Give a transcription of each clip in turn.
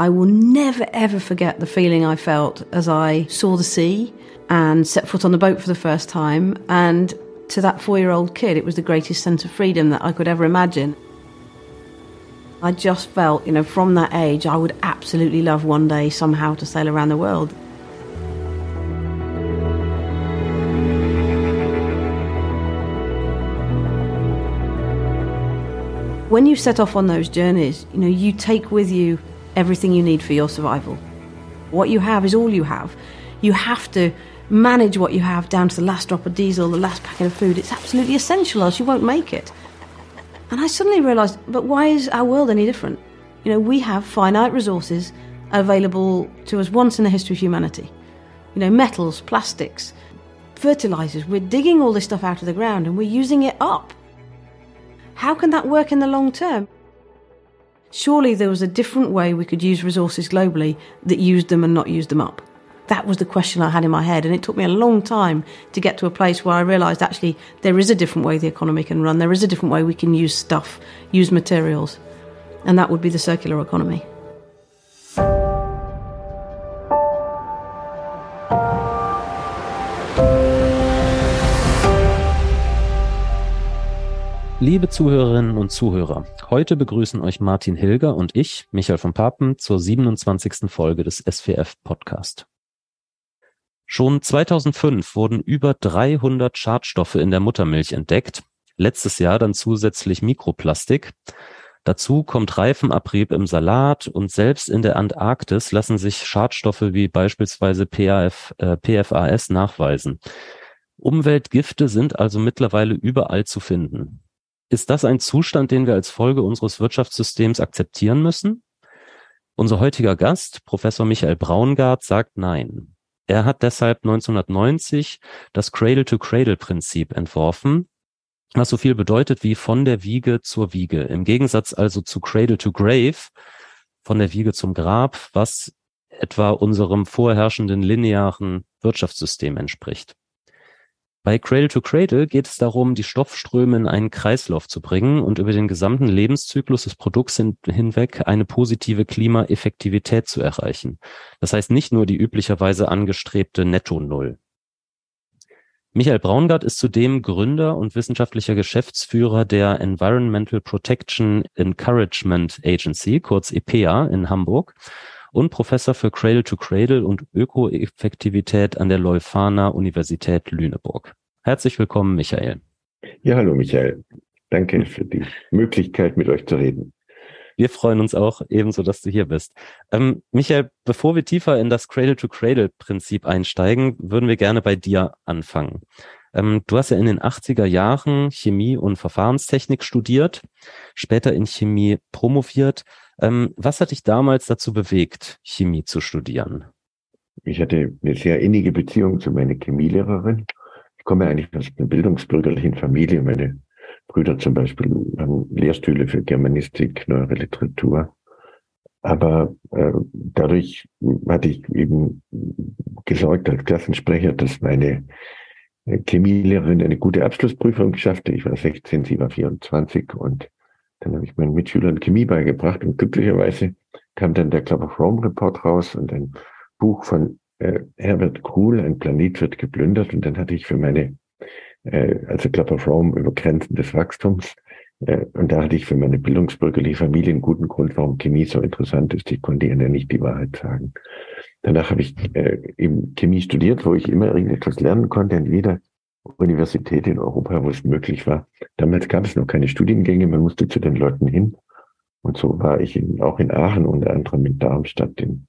I will never ever forget the feeling I felt as I saw the sea and set foot on the boat for the first time. And to that four year old kid, it was the greatest sense of freedom that I could ever imagine. I just felt, you know, from that age, I would absolutely love one day somehow to sail around the world. When you set off on those journeys, you know, you take with you everything you need for your survival. What you have is all you have. You have to manage what you have down to the last drop of diesel, the last packet of food. It's absolutely essential, else you won't make it. And I suddenly realised, but why is our world any different? You know, we have finite resources available to us once in the history of humanity. You know, metals, plastics, fertilizers. We're digging all this stuff out of the ground and we're using it up. How can that work in the long term? Surely there was a different way we could use resources globally that used them and not used them up. That was the question I had in my head, and it took me a long time to get to a place where I realised actually there is a different way the economy can run, there is a different way we can use stuff, use materials, and that would be the circular economy. Liebe Zuhörerinnen und Zuhörer, heute begrüßen euch Martin Hilger und ich, Michael von Papen, zur 27. Folge des SWF Podcast. Schon 2005 wurden über 300 Schadstoffe in der Muttermilch entdeckt. Letztes Jahr dann zusätzlich Mikroplastik. Dazu kommt Reifenabrieb im Salat und selbst in der Antarktis lassen sich Schadstoffe wie beispielsweise PAF, äh, PFAS nachweisen. Umweltgifte sind also mittlerweile überall zu finden. Ist das ein Zustand, den wir als Folge unseres Wirtschaftssystems akzeptieren müssen? Unser heutiger Gast, Professor Michael Braungart, sagt nein. Er hat deshalb 1990 das Cradle-to-Cradle-Prinzip entworfen, was so viel bedeutet wie von der Wiege zur Wiege. Im Gegensatz also zu Cradle-to-Grave, von der Wiege zum Grab, was etwa unserem vorherrschenden linearen Wirtschaftssystem entspricht. Bei Cradle to Cradle geht es darum, die Stoffströme in einen Kreislauf zu bringen und über den gesamten Lebenszyklus des Produkts hin, hinweg eine positive Klimaeffektivität zu erreichen. Das heißt nicht nur die üblicherweise angestrebte Netto-Null. Michael Braungart ist zudem Gründer und wissenschaftlicher Geschäftsführer der Environmental Protection Encouragement Agency, kurz EPA in Hamburg und Professor für Cradle to Cradle und Ökoeffektivität an der Leuphana Universität Lüneburg. Herzlich willkommen, Michael. Ja, hallo, Michael. Danke für die Möglichkeit, mit euch zu reden. Wir freuen uns auch ebenso, dass du hier bist. Ähm, Michael, bevor wir tiefer in das Cradle-to-Cradle-Prinzip einsteigen, würden wir gerne bei dir anfangen. Ähm, du hast ja in den 80er Jahren Chemie und Verfahrenstechnik studiert, später in Chemie promoviert. Ähm, was hat dich damals dazu bewegt, Chemie zu studieren? Ich hatte eine sehr innige Beziehung zu meiner Chemielehrerin. Ich komme eigentlich aus einer bildungsbürgerlichen Familie. Meine Brüder zum Beispiel haben Lehrstühle für Germanistik, neuere Literatur. Aber äh, dadurch hatte ich eben gesorgt als Klassensprecher, dass meine Chemielehrerin eine gute Abschlussprüfung schaffte. Ich war 16, sie war 24 und dann habe ich meinen Mitschülern Chemie beigebracht und glücklicherweise kam dann der Club of Rome Report raus und ein Buch von äh, Herbert Kuhl, Ein Planet wird geplündert. Und dann hatte ich für meine, äh, also Club of Rome über Grenzen des Wachstums, äh, und da hatte ich für meine bildungsbürgerliche Familie einen guten Grund, warum Chemie so interessant ist. Ich konnte ihnen ja nicht die Wahrheit sagen. Danach habe ich äh, eben Chemie studiert, wo ich immer irgendetwas lernen konnte in jeder Universität in Europa, wo es möglich war. Damals gab es noch keine Studiengänge, man musste zu den Leuten hin. Und so war ich in, auch in Aachen, unter anderem in Darmstadt, in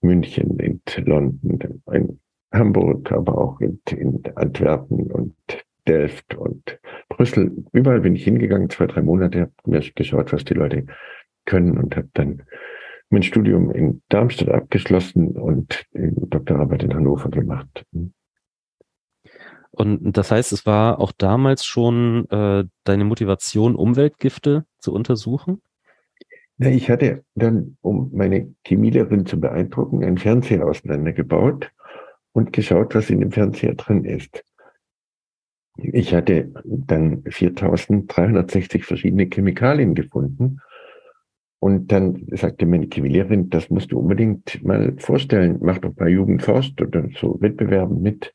München, in London, in Hamburg, aber auch in, in Antwerpen und Delft und Brüssel. Überall bin ich hingegangen, zwei, drei Monate, habe mir geschaut, was die Leute können und habe dann mein Studium in Darmstadt abgeschlossen und Doktorarbeit in Hannover gemacht. Und das heißt, es war auch damals schon äh, deine Motivation, Umweltgifte zu untersuchen? Na, ich hatte dann, um meine Chemielehrerin zu beeindrucken, einen Fernseher auseinandergebaut und geschaut, was in dem Fernseher drin ist. Ich hatte dann 4360 verschiedene Chemikalien gefunden und dann sagte meine Chemielehrerin, das musst du unbedingt mal vorstellen, mach doch bei Jugend forscht oder so Wettbewerben mit.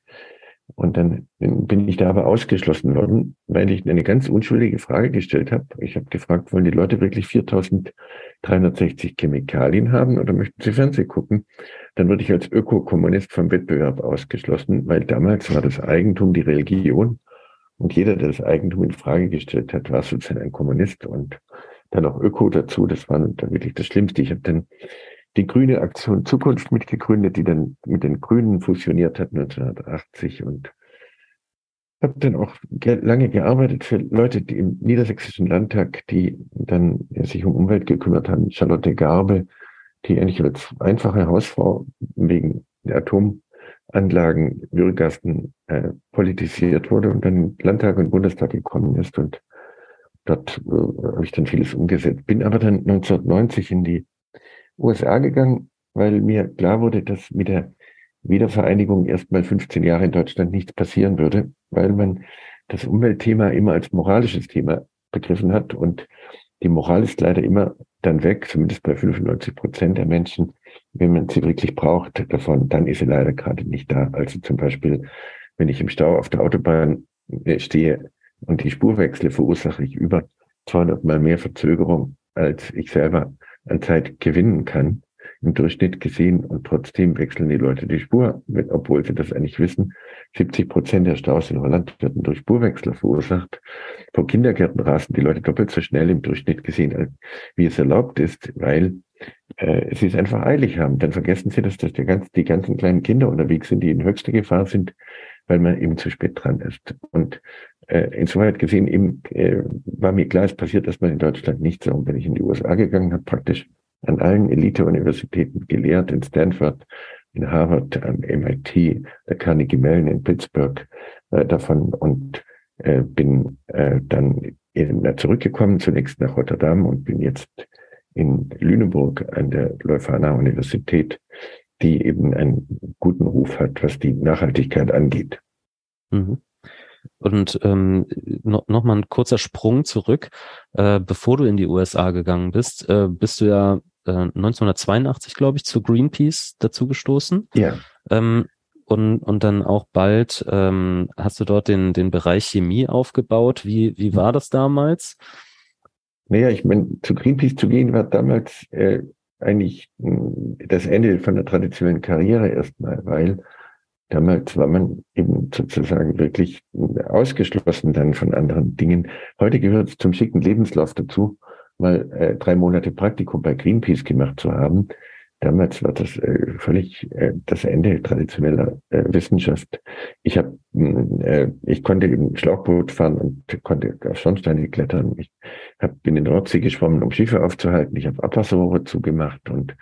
Und dann bin ich da aber ausgeschlossen worden, weil ich eine ganz unschuldige Frage gestellt habe. Ich habe gefragt, wollen die Leute wirklich 4360 Chemikalien haben oder möchten sie Fernsehen gucken? Dann wurde ich als Ökokommunist vom Wettbewerb ausgeschlossen, weil damals war das Eigentum die Religion und jeder, der das Eigentum in Frage gestellt hat, war sozusagen ein Kommunist und dann noch Öko dazu. Das war wirklich das Schlimmste. Ich habe dann die Grüne Aktion Zukunft mitgegründet, die dann mit den Grünen fusioniert hat 1980 und habe dann auch lange gearbeitet für Leute, die im Niedersächsischen Landtag, die dann sich um Umwelt gekümmert haben. Charlotte Garbe, die eigentlich als einfache Hausfrau wegen der Atomanlagen Würgasten äh, politisiert wurde und dann Landtag und Bundestag gekommen ist und Dort äh, habe ich dann vieles umgesetzt. Bin aber dann 1990 in die USA gegangen, weil mir klar wurde, dass mit der Wiedervereinigung erstmal 15 Jahre in Deutschland nichts passieren würde, weil man das Umweltthema immer als moralisches Thema begriffen hat und die Moral ist leider immer dann weg, zumindest bei 95 Prozent der Menschen, wenn man sie wirklich braucht davon, dann ist sie leider gerade nicht da. Also zum Beispiel, wenn ich im Stau auf der Autobahn äh, stehe, und die Spurwechsel verursache ich über 200 mal mehr Verzögerung, als ich selber an Zeit gewinnen kann, im Durchschnitt gesehen. Und trotzdem wechseln die Leute die Spur, obwohl sie das eigentlich wissen. 70 Prozent der Staus in Holland werden durch Spurwechsler verursacht. Vor Kindergärten rasen die Leute doppelt so schnell im Durchschnitt gesehen, wie es erlaubt ist, weil äh, sie es einfach eilig haben. Dann vergessen sie, dass das die, ganz, die ganzen kleinen Kinder unterwegs sind, die in höchster Gefahr sind, weil man eben zu spät dran ist. Und äh, insoweit gesehen eben äh, war mir klar, es passiert erstmal in Deutschland nicht so. Und wenn ich in die USA gegangen habe, praktisch an allen Elite-Universitäten gelehrt, in Stanford, in Harvard, am MIT, der Carnegie Mellon in Pittsburgh äh, davon und äh, bin äh, dann in, zurückgekommen, zunächst nach Rotterdam und bin jetzt in Lüneburg an der Leuphana Universität, die eben einen guten Ruf hat, was die Nachhaltigkeit angeht. Mhm. Und ähm, noch, noch mal ein kurzer Sprung zurück. Äh, bevor du in die USA gegangen bist, äh, bist du ja äh, 1982, glaube ich, zu Greenpeace dazugestoßen. Ja. Ähm, und, und dann auch bald ähm, hast du dort den, den Bereich Chemie aufgebaut. Wie, wie war das damals? Naja, ich meine, zu Greenpeace zu gehen war damals äh, eigentlich hm, das Ende von der traditionellen Karriere erstmal, weil Damals war man eben sozusagen wirklich ausgeschlossen dann von anderen Dingen. Heute gehört es zum schicken Lebenslauf dazu, mal äh, drei Monate Praktikum bei Greenpeace gemacht zu haben. Damals war das äh, völlig äh, das Ende traditioneller äh, Wissenschaft. Ich habe, hm, äh, ich konnte eben Schlauchboot fahren und konnte auf Schornsteine klettern. Ich hab, bin in der Nordsee geschwommen, um Schiffe aufzuhalten. Ich habe Abwasserrohre zugemacht und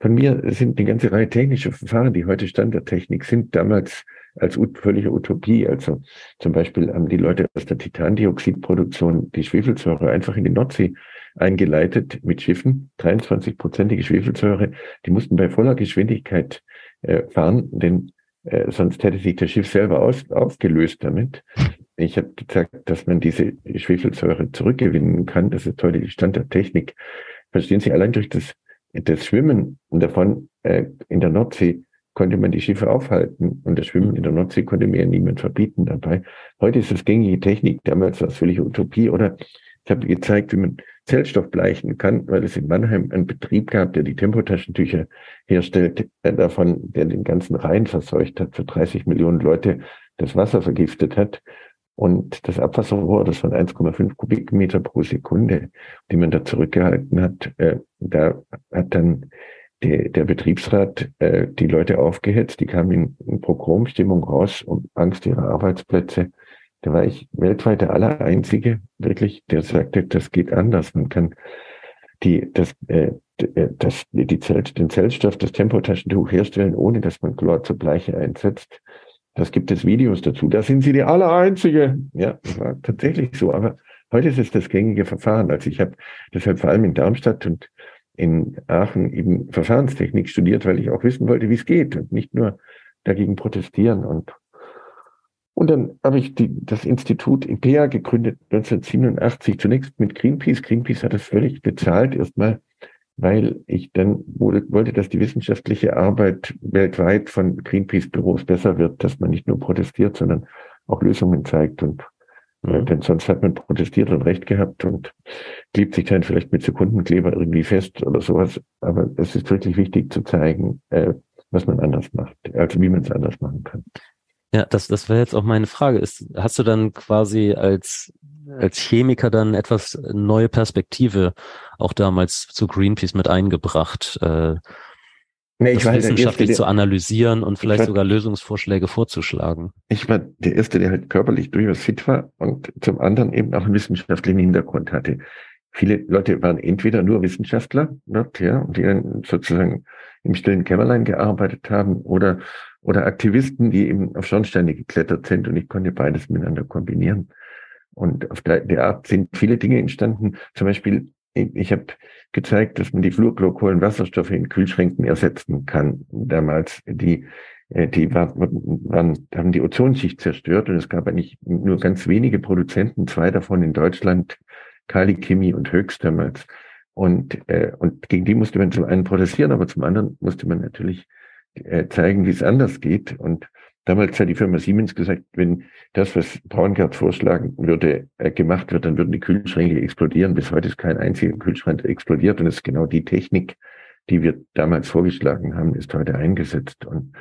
von mir sind eine ganze Reihe technischer Verfahren, die heute Standardtechnik sind, damals als völlige Utopie. Also zum Beispiel haben die Leute aus der Titandioxidproduktion die Schwefelsäure einfach in die Nordsee eingeleitet mit Schiffen, 23-prozentige Schwefelsäure. Die mussten bei voller Geschwindigkeit äh, fahren, denn äh, sonst hätte sich das Schiff selber aus, aufgelöst damit. Ich habe gesagt, dass man diese Schwefelsäure zurückgewinnen kann. Das ist heute die Standardtechnik. Verstehen Sie, allein durch das das Schwimmen davon äh, in der Nordsee konnte man die Schiffe aufhalten und das Schwimmen in der Nordsee konnte mir ja niemand verbieten dabei. Heute ist das gängige Technik, damals war es völlig Utopie. Oder ich habe gezeigt, wie man Zellstoff bleichen kann, weil es in Mannheim einen Betrieb gab, der die Tempotaschentücher herstellt, äh, davon, der den ganzen Rhein verseucht hat, für 30 Millionen Leute das Wasser vergiftet hat. Und das Abwasserrohr, das von 1,5 Kubikmeter pro Sekunde, die man da zurückgehalten hat, äh, da hat dann die, der Betriebsrat äh, die Leute aufgehetzt, die kamen in, in Pogromstimmung raus um Angst ihrer Arbeitsplätze. Da war ich weltweit der aller Einzige, wirklich, der sagte, das geht anders. Man kann die, das, äh, äh das, die Zell, den Zellstoff, das Tempotaschentuch herstellen, ohne dass man Chlor zur Bleiche einsetzt. Das gibt es Videos dazu. Da sind sie die Allereinzige. Ja, das war tatsächlich so. Aber heute ist es das gängige Verfahren. Also ich habe deshalb vor allem in Darmstadt und in Aachen eben Verfahrenstechnik studiert, weil ich auch wissen wollte, wie es geht und nicht nur dagegen protestieren. Und, und dann habe ich die, das Institut IPEA gegründet 1987, zunächst mit Greenpeace. Greenpeace hat das völlig bezahlt, erstmal weil ich dann wollte, dass die wissenschaftliche Arbeit weltweit von Greenpeace-Büros besser wird, dass man nicht nur protestiert, sondern auch Lösungen zeigt. Und äh, denn sonst hat man protestiert und Recht gehabt und klebt sich dann vielleicht mit Sekundenkleber irgendwie fest oder sowas. Aber es ist wirklich wichtig zu zeigen, äh, was man anders macht, also wie man es anders machen kann. Ja, das, das wäre jetzt auch meine Frage. Ist, hast du dann quasi als, als Chemiker dann etwas neue Perspektive auch damals zu Greenpeace mit eingebracht? Äh, nee, ich das war wissenschaftlich Erste, zu analysieren und vielleicht war, sogar Lösungsvorschläge vorzuschlagen. Ich war der Erste, der halt körperlich durchaus fit war und zum anderen eben auch einen wissenschaftlichen Hintergrund hatte. Viele Leute waren entweder nur Wissenschaftler, ja, die dann sozusagen im stillen Kämmerlein gearbeitet haben oder, oder Aktivisten, die eben auf Schornsteine geklettert sind und ich konnte beides miteinander kombinieren. Und auf der, der Art sind viele Dinge entstanden. Zum Beispiel, ich, habe gezeigt, dass man die Fluorglykol in Kühlschränken ersetzen kann. Damals die äh, die war, waren, haben die Ozonschicht zerstört und es gab eigentlich nur ganz wenige Produzenten, zwei davon in Deutschland, Kali Chemie und Höchst damals. Und, äh, und gegen die musste man zum einen protestieren, aber zum anderen musste man natürlich äh, zeigen, wie es anders geht. Und damals hat die Firma Siemens gesagt, wenn das, was Braungart vorschlagen würde, äh, gemacht wird, dann würden die Kühlschränke explodieren. Bis heute ist kein einziger Kühlschrank explodiert und es ist genau die Technik, die wir damals vorgeschlagen haben, ist heute eingesetzt. Und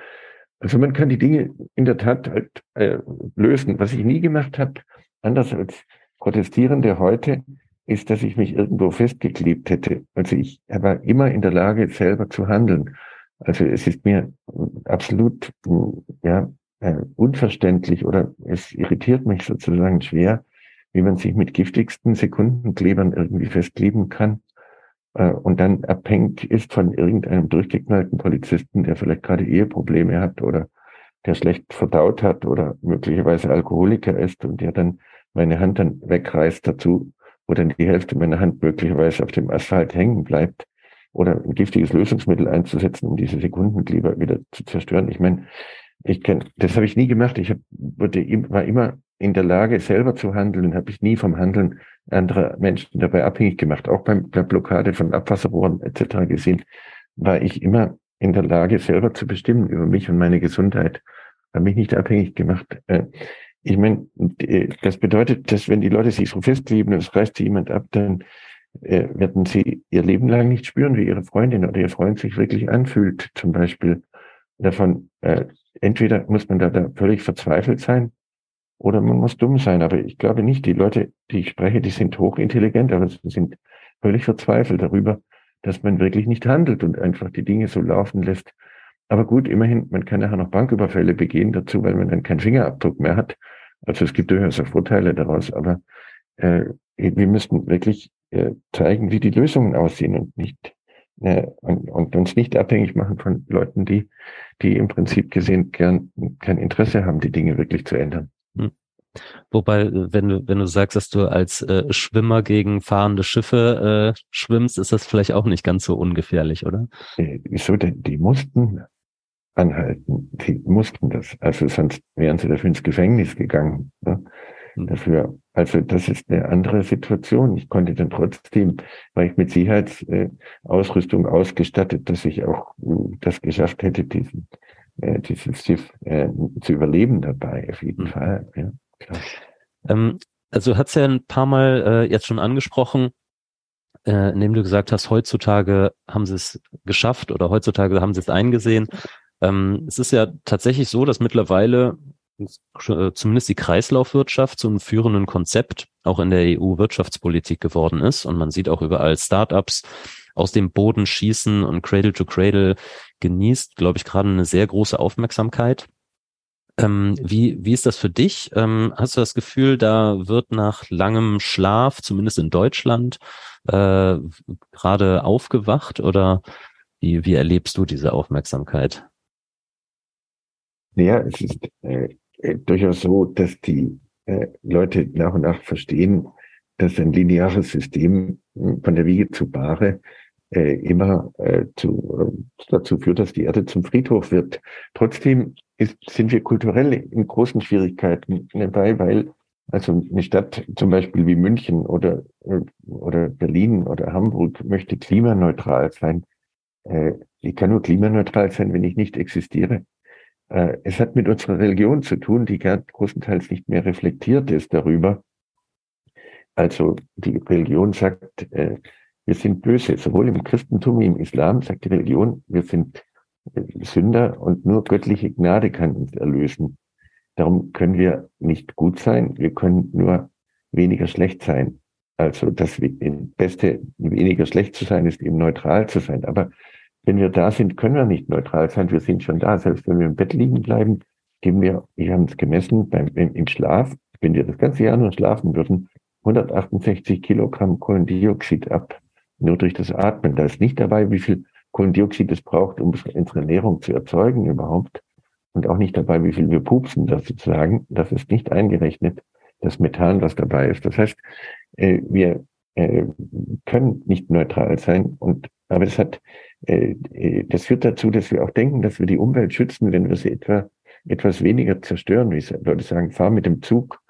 also man kann die Dinge in der Tat halt, äh, lösen. Was ich nie gemacht habe, anders als Protestierende heute, ist, dass ich mich irgendwo festgeklebt hätte. Also ich war immer in der Lage, selber zu handeln. Also es ist mir absolut ja, äh, unverständlich oder es irritiert mich sozusagen schwer, wie man sich mit giftigsten Sekundenklebern irgendwie festkleben kann äh, und dann abhängig ist von irgendeinem durchgeknallten Polizisten, der vielleicht gerade Eheprobleme hat oder der schlecht verdaut hat oder möglicherweise Alkoholiker ist und der dann meine Hand dann wegreißt dazu, wo dann die Hälfte meiner Hand möglicherweise auf dem Asphalt hängen bleibt oder ein giftiges Lösungsmittel einzusetzen, um diese Sekundenkleber wieder zu zerstören. Ich meine, ich kenn, das habe ich nie gemacht. Ich hab, wurde, war immer in der Lage, selber zu handeln, habe ich nie vom Handeln anderer Menschen dabei abhängig gemacht. Auch bei Blockade von Abwasserrohren etc. gesehen, war ich immer in der Lage, selber zu bestimmen über mich und meine Gesundheit. Habe mich nicht abhängig gemacht. Äh, ich meine, das bedeutet, dass wenn die Leute sich so festkleben und es reißt jemand ab, dann äh, werden sie ihr Leben lang nicht spüren, wie ihre Freundin oder ihr Freund sich wirklich anfühlt. Zum Beispiel davon, äh, entweder muss man da, da völlig verzweifelt sein oder man muss dumm sein. Aber ich glaube nicht, die Leute, die ich spreche, die sind hochintelligent, aber sie sind völlig verzweifelt darüber, dass man wirklich nicht handelt und einfach die Dinge so laufen lässt. Aber gut, immerhin, man kann nachher noch Banküberfälle begehen dazu, weil man dann keinen Fingerabdruck mehr hat. Also es gibt durchaus auch Vorteile daraus, aber äh, wir müssten wirklich äh, zeigen, wie die Lösungen aussehen und nicht äh, und, und uns nicht abhängig machen von Leuten, die, die im Prinzip gesehen gern kein Interesse haben, die Dinge wirklich zu ändern. Hm. Wobei, wenn du, wenn du sagst, dass du als äh, Schwimmer gegen fahrende Schiffe äh, schwimmst, ist das vielleicht auch nicht ganz so ungefährlich, oder? Äh, wieso denn? Die mussten anhalten. Die mussten das. Also sonst wären sie dafür ins Gefängnis gegangen. Ne? Dafür. Also das ist eine andere Situation. Ich konnte dann trotzdem, weil ich mit Sicherheitsausrüstung ausgestattet, dass ich auch äh, das geschafft hätte, diesen, äh, dieses Schiff äh, zu überleben dabei, auf jeden mhm. Fall. Ja, klar. Ähm, also du hast ja ein paar Mal äh, jetzt schon angesprochen, äh, indem du gesagt hast, heutzutage haben sie es geschafft oder heutzutage haben sie es eingesehen. Ähm, es ist ja tatsächlich so, dass mittlerweile äh, zumindest die Kreislaufwirtschaft zum führenden Konzept auch in der EU-Wirtschaftspolitik geworden ist. Und man sieht auch überall Startups aus dem Boden schießen und Cradle to Cradle genießt, glaube ich, gerade eine sehr große Aufmerksamkeit. Ähm, wie, wie ist das für dich? Ähm, hast du das Gefühl, da wird nach langem Schlaf, zumindest in Deutschland, äh, gerade aufgewacht oder wie, wie erlebst du diese Aufmerksamkeit? Naja, es ist äh, äh, durchaus so, dass die äh, Leute nach und nach verstehen, dass ein lineares System hm, von der Wiege zu Bahre äh, immer äh, zu, dazu führt, dass die Erde zum Friedhof wird. Trotzdem ist, sind wir kulturell in großen Schwierigkeiten dabei, weil Also eine Stadt zum Beispiel wie München oder, oder Berlin oder Hamburg möchte klimaneutral sein. Ich kann nur klimaneutral sein, wenn ich nicht existiere. Äh, es hat mit unserer Religion zu tun, die großenteils nicht mehr reflektiert ist darüber. Also die Religion sagt, äh, wir sind böse. Sowohl im Christentum wie im Islam sagt die Religion, wir sind Sünder und nur göttliche Gnade kann uns erlösen. Darum können wir nicht gut sein, wir können nur weniger schlecht sein. Also das Beste, weniger schlecht zu sein, ist eben neutral zu sein. Aber wenn wir da sind, können wir nicht neutral sein. Wir sind schon da. Selbst wenn wir im Bett liegen bleiben, geben wir, wir haben es gemessen, beim, im Schlaf, wenn wir das ganze Jahr nur schlafen würden, 168 Kilogramm Kohlendioxid ab. Nur durch das Atmen. Da ist nicht dabei, wie viel Kohlendioxid es braucht, um unsere Ernährung zu erzeugen überhaupt. Und auch nicht dabei, wie viel wir pupsen, das sozusagen. Das ist nicht eingerechnet, das Methan, was dabei ist. Das heißt, äh, wir äh, können nicht neutral sein. Und aber das hat, das führt dazu, dass wir auch denken, dass wir die Umwelt schützen, wenn wir sie etwa etwas weniger zerstören. Wie Leute sagen, fahr mit dem Zug,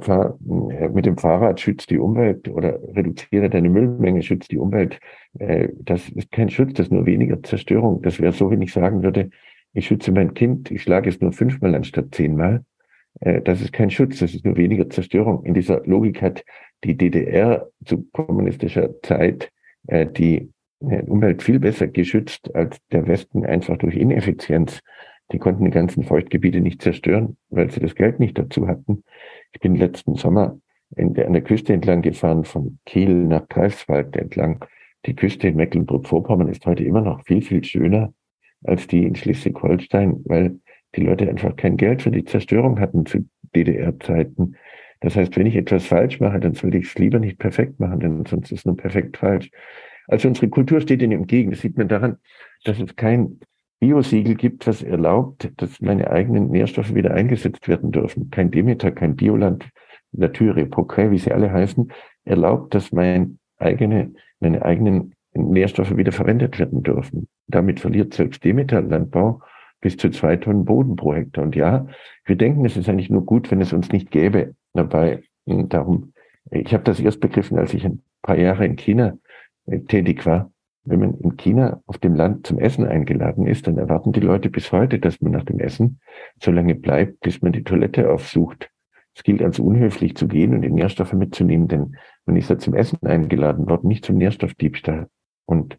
fahr mit dem Fahrrad, schützt die Umwelt oder reduziere deine Müllmenge, schützt die Umwelt. Das ist kein Schutz, das ist nur weniger Zerstörung. Das wäre so, wenn ich sagen würde, ich schütze mein Kind, ich schlage es nur fünfmal anstatt zehnmal. Das ist kein Schutz, das ist nur weniger Zerstörung. In dieser Logik hat die DDR zu kommunistischer Zeit äh, die äh, Umwelt viel besser geschützt als der Westen einfach durch Ineffizienz. Die konnten die ganzen Feuchtgebiete nicht zerstören, weil sie das Geld nicht dazu hatten. Ich bin letzten Sommer der, an der Küste entlang gefahren, von Kiel nach Greifswald entlang. Die Küste in Mecklenburg-Vorpommern ist heute immer noch viel, viel schöner als die in Schleswig-Holstein, weil die Leute einfach kein Geld für die Zerstörung hatten zu DDR-Zeiten. Das heißt, wenn ich etwas falsch mache, dann sollte ich es lieber nicht perfekt machen, denn sonst ist es nur perfekt falsch. Also unsere Kultur steht ihnen entgegen. Das sieht man daran, dass es kein Biosiegel gibt, das erlaubt, dass meine eigenen Nährstoffe wieder eingesetzt werden dürfen. Kein Demeter, kein Bioland, Nature, Progrès, wie sie alle heißen, erlaubt, dass mein eigene, meine eigenen Nährstoffe wieder verwendet werden dürfen. Damit verliert selbst Demeter Landbau bis zu zwei Tonnen Boden pro Hektar. Und ja, wir denken, es ist eigentlich nur gut, wenn es uns nicht gäbe dabei. Und darum, ich habe das erst begriffen, als ich ein paar Jahre in China tätig war. Wenn man in China auf dem Land zum Essen eingeladen ist, dann erwarten die Leute bis heute, dass man nach dem Essen so lange bleibt, bis man die Toilette aufsucht. Es gilt als unhöflich zu gehen und die Nährstoffe mitzunehmen, denn man ist ja zum Essen eingeladen worden, nicht zum Nährstoffdiebstahl. Und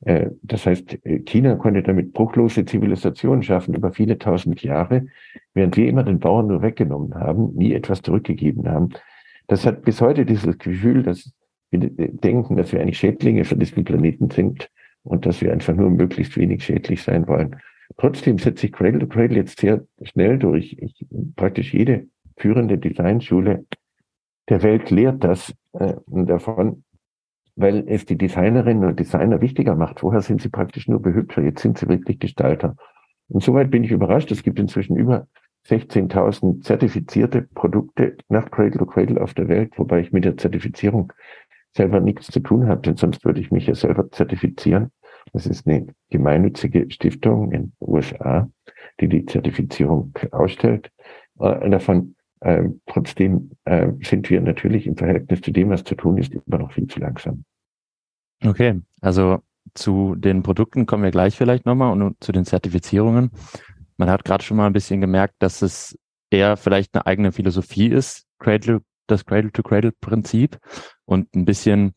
äh, das heißt, China konnte damit bruchlose Zivilisation schaffen über viele tausend Jahre, während wir immer den Bauern nur weggenommen haben, nie etwas zurückgegeben haben. Das hat bis heute dieses Gefühl, dass wir denken, dass wir eigentlich Schädlinge für diesen Planeten sind und dass wir einfach nur möglichst wenig schädlich sein wollen. Trotzdem setzt sich Cradle to Cradle jetzt sehr schnell durch. Ich, praktisch jede führende Designschule der Welt lehrt das äh, davon, weil es die Designerinnen und Designer wichtiger macht. Vorher sind sie praktisch nur Behübscher, jetzt sind sie wirklich Gestalter. Und soweit bin ich überrascht. Es gibt inzwischen über 16.000 zertifizierte Produkte nach Cradle to Cradle auf der Welt, wobei ich mit der Zertifizierung selber nichts zu tun habe, denn sonst würde ich mich ja selber zertifizieren. Das ist eine gemeinnützige Stiftung in den USA, die die Zertifizierung ausstellt. Äh, davon äh, trotzdem äh, sind wir natürlich im Verhältnis zu dem, was zu tun ist, immer noch viel zu langsam. Okay, also zu den Produkten kommen wir gleich vielleicht nochmal und zu den Zertifizierungen. Man hat gerade schon mal ein bisschen gemerkt, dass es eher vielleicht eine eigene Philosophie ist, Cradle, das Cradle-to-Cradle-Prinzip und ein bisschen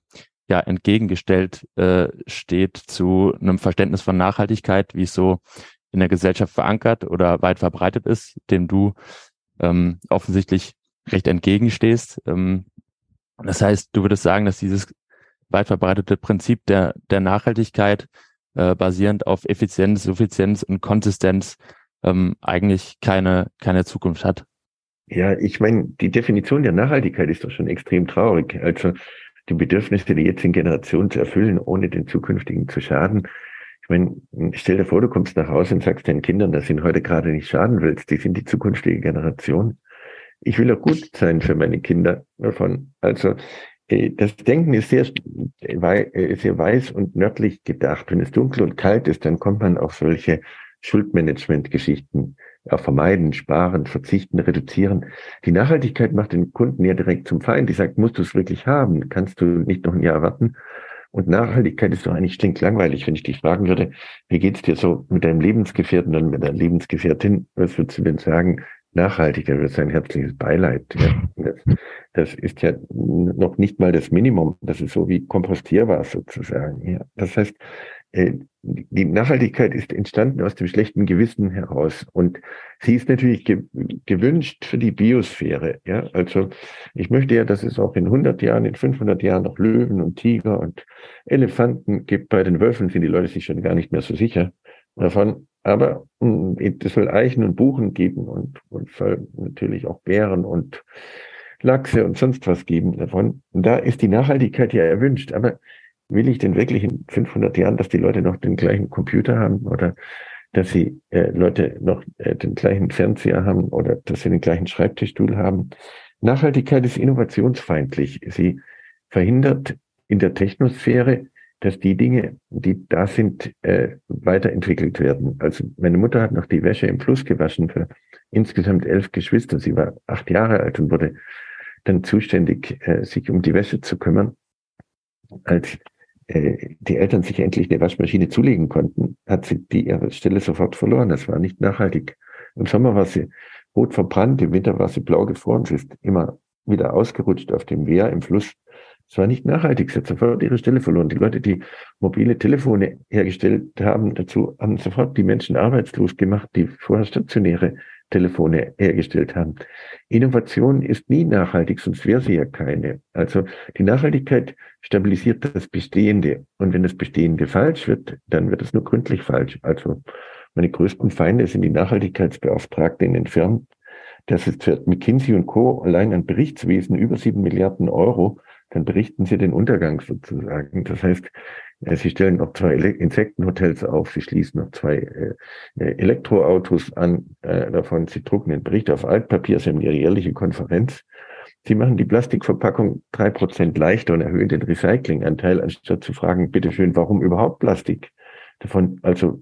ja entgegengestellt äh, steht zu einem Verständnis von Nachhaltigkeit, wie es so in der Gesellschaft verankert oder weit verbreitet ist, dem du ähm, offensichtlich recht entgegenstehst. Ähm, das heißt, du würdest sagen, dass dieses weit verbreitete Prinzip der, der Nachhaltigkeit äh, basierend auf Effizienz, Suffizienz und Konsistenz ähm, eigentlich keine, keine Zukunft hat. Ja, ich meine, die Definition der Nachhaltigkeit ist doch schon extrem traurig. Also die Bedürfnisse der jetzigen Generation zu erfüllen, ohne den zukünftigen zu schaden. Ich meine, stell dir vor, du kommst nach Hause und sagst deinen Kindern, dass ihnen heute gerade nicht schaden willst. Die sind die zukünftige Generation. Ich will auch gut sein für meine Kinder davon. Also äh, das Denken ist sehr, äh, sehr weiß und nördlich gedacht. Wenn es dunkel und kalt ist, dann kommt man auf solche Schuldmanagement-Geschichten. Auch vermeiden, sparen, verzichten, reduzieren. Die Nachhaltigkeit macht den Kunden ja direkt zum Feind. Die sagt, musst du es wirklich haben? Kannst du nicht noch ein Jahr warten? Und Nachhaltigkeit ist doch eigentlich stinklangweilig, wenn ich dich fragen würde, wie geht's dir so mit deinem Lebensgefährten und mit deiner Lebensgefährtin? Was würdest du denn sagen? Nachhaltig, da wird sein herzliches Beileid. Ja. Das, ist ja noch nicht mal das Minimum. Das ist so wie kompostierbar sozusagen. Ja. Das heißt, die Nachhaltigkeit ist entstanden aus dem schlechten Gewissen heraus und sie ist natürlich ge gewünscht für die Biosphäre. Ja, also ich möchte ja, dass es auch in 100 Jahren, in 500 Jahren noch Löwen und Tiger und Elefanten gibt. Bei den Wölfen sind die Leute sich schon gar nicht mehr so sicher davon. Aber hm, es soll Eichen und Buchen geben und, und natürlich auch Bären und Lachse und sonst was geben davon. Und da ist die Nachhaltigkeit ja erwünscht. Aber will ich denn wirklich in 500 Jahren, dass die Leute noch den gleichen Computer haben oder dass sie äh, Leute noch äh, den gleichen Fernseher haben oder dass sie den gleichen Schreibtischstuhl haben? Nachhaltigkeit ist innovationsfeindlich. Sie verhindert in der Technosphäre, dass die Dinge, die da sind, äh, weiterentwickelt werden. Also meine Mutter hat noch die Wäsche im Fluss gewaschen für insgesamt elf Geschwister. Sie war acht Jahre alt und wurde dann zuständig, äh, sich um die Wäsche zu kümmern. Als die Eltern sich endlich eine Waschmaschine zulegen konnten, hat sie die ihre Stelle sofort verloren. Das war nicht nachhaltig. Im Sommer war sie rot verbrannt, im Winter war sie blau gefroren. Sie ist immer wieder ausgerutscht auf dem Wehr im Fluss. Es war nicht nachhaltig. Sie hat sofort ihre Stelle verloren. Die Leute, die mobile Telefone hergestellt haben, dazu haben sofort die Menschen arbeitslos gemacht, die vorher stationäre Telefone hergestellt haben. Innovation ist nie nachhaltig, sonst wäre sie ja keine. Also die Nachhaltigkeit stabilisiert das Bestehende. Und wenn das Bestehende falsch wird, dann wird es nur gründlich falsch. Also meine größten Feinde sind die Nachhaltigkeitsbeauftragten in den Firmen. Das ist für McKinsey und Co. allein an Berichtswesen über sieben Milliarden Euro. Dann berichten sie den Untergang sozusagen. Das heißt, sie stellen noch zwei Insektenhotels auf, sie schließen noch zwei äh, äh, Elektroautos an äh, davon, sie drucken den Bericht auf Altpapier, sie haben ihre jährliche Konferenz. Sie machen die Plastikverpackung drei Prozent leichter und erhöhen den Recyclinganteil, anstatt zu fragen, bitteschön, warum überhaupt Plastik? Davon, also,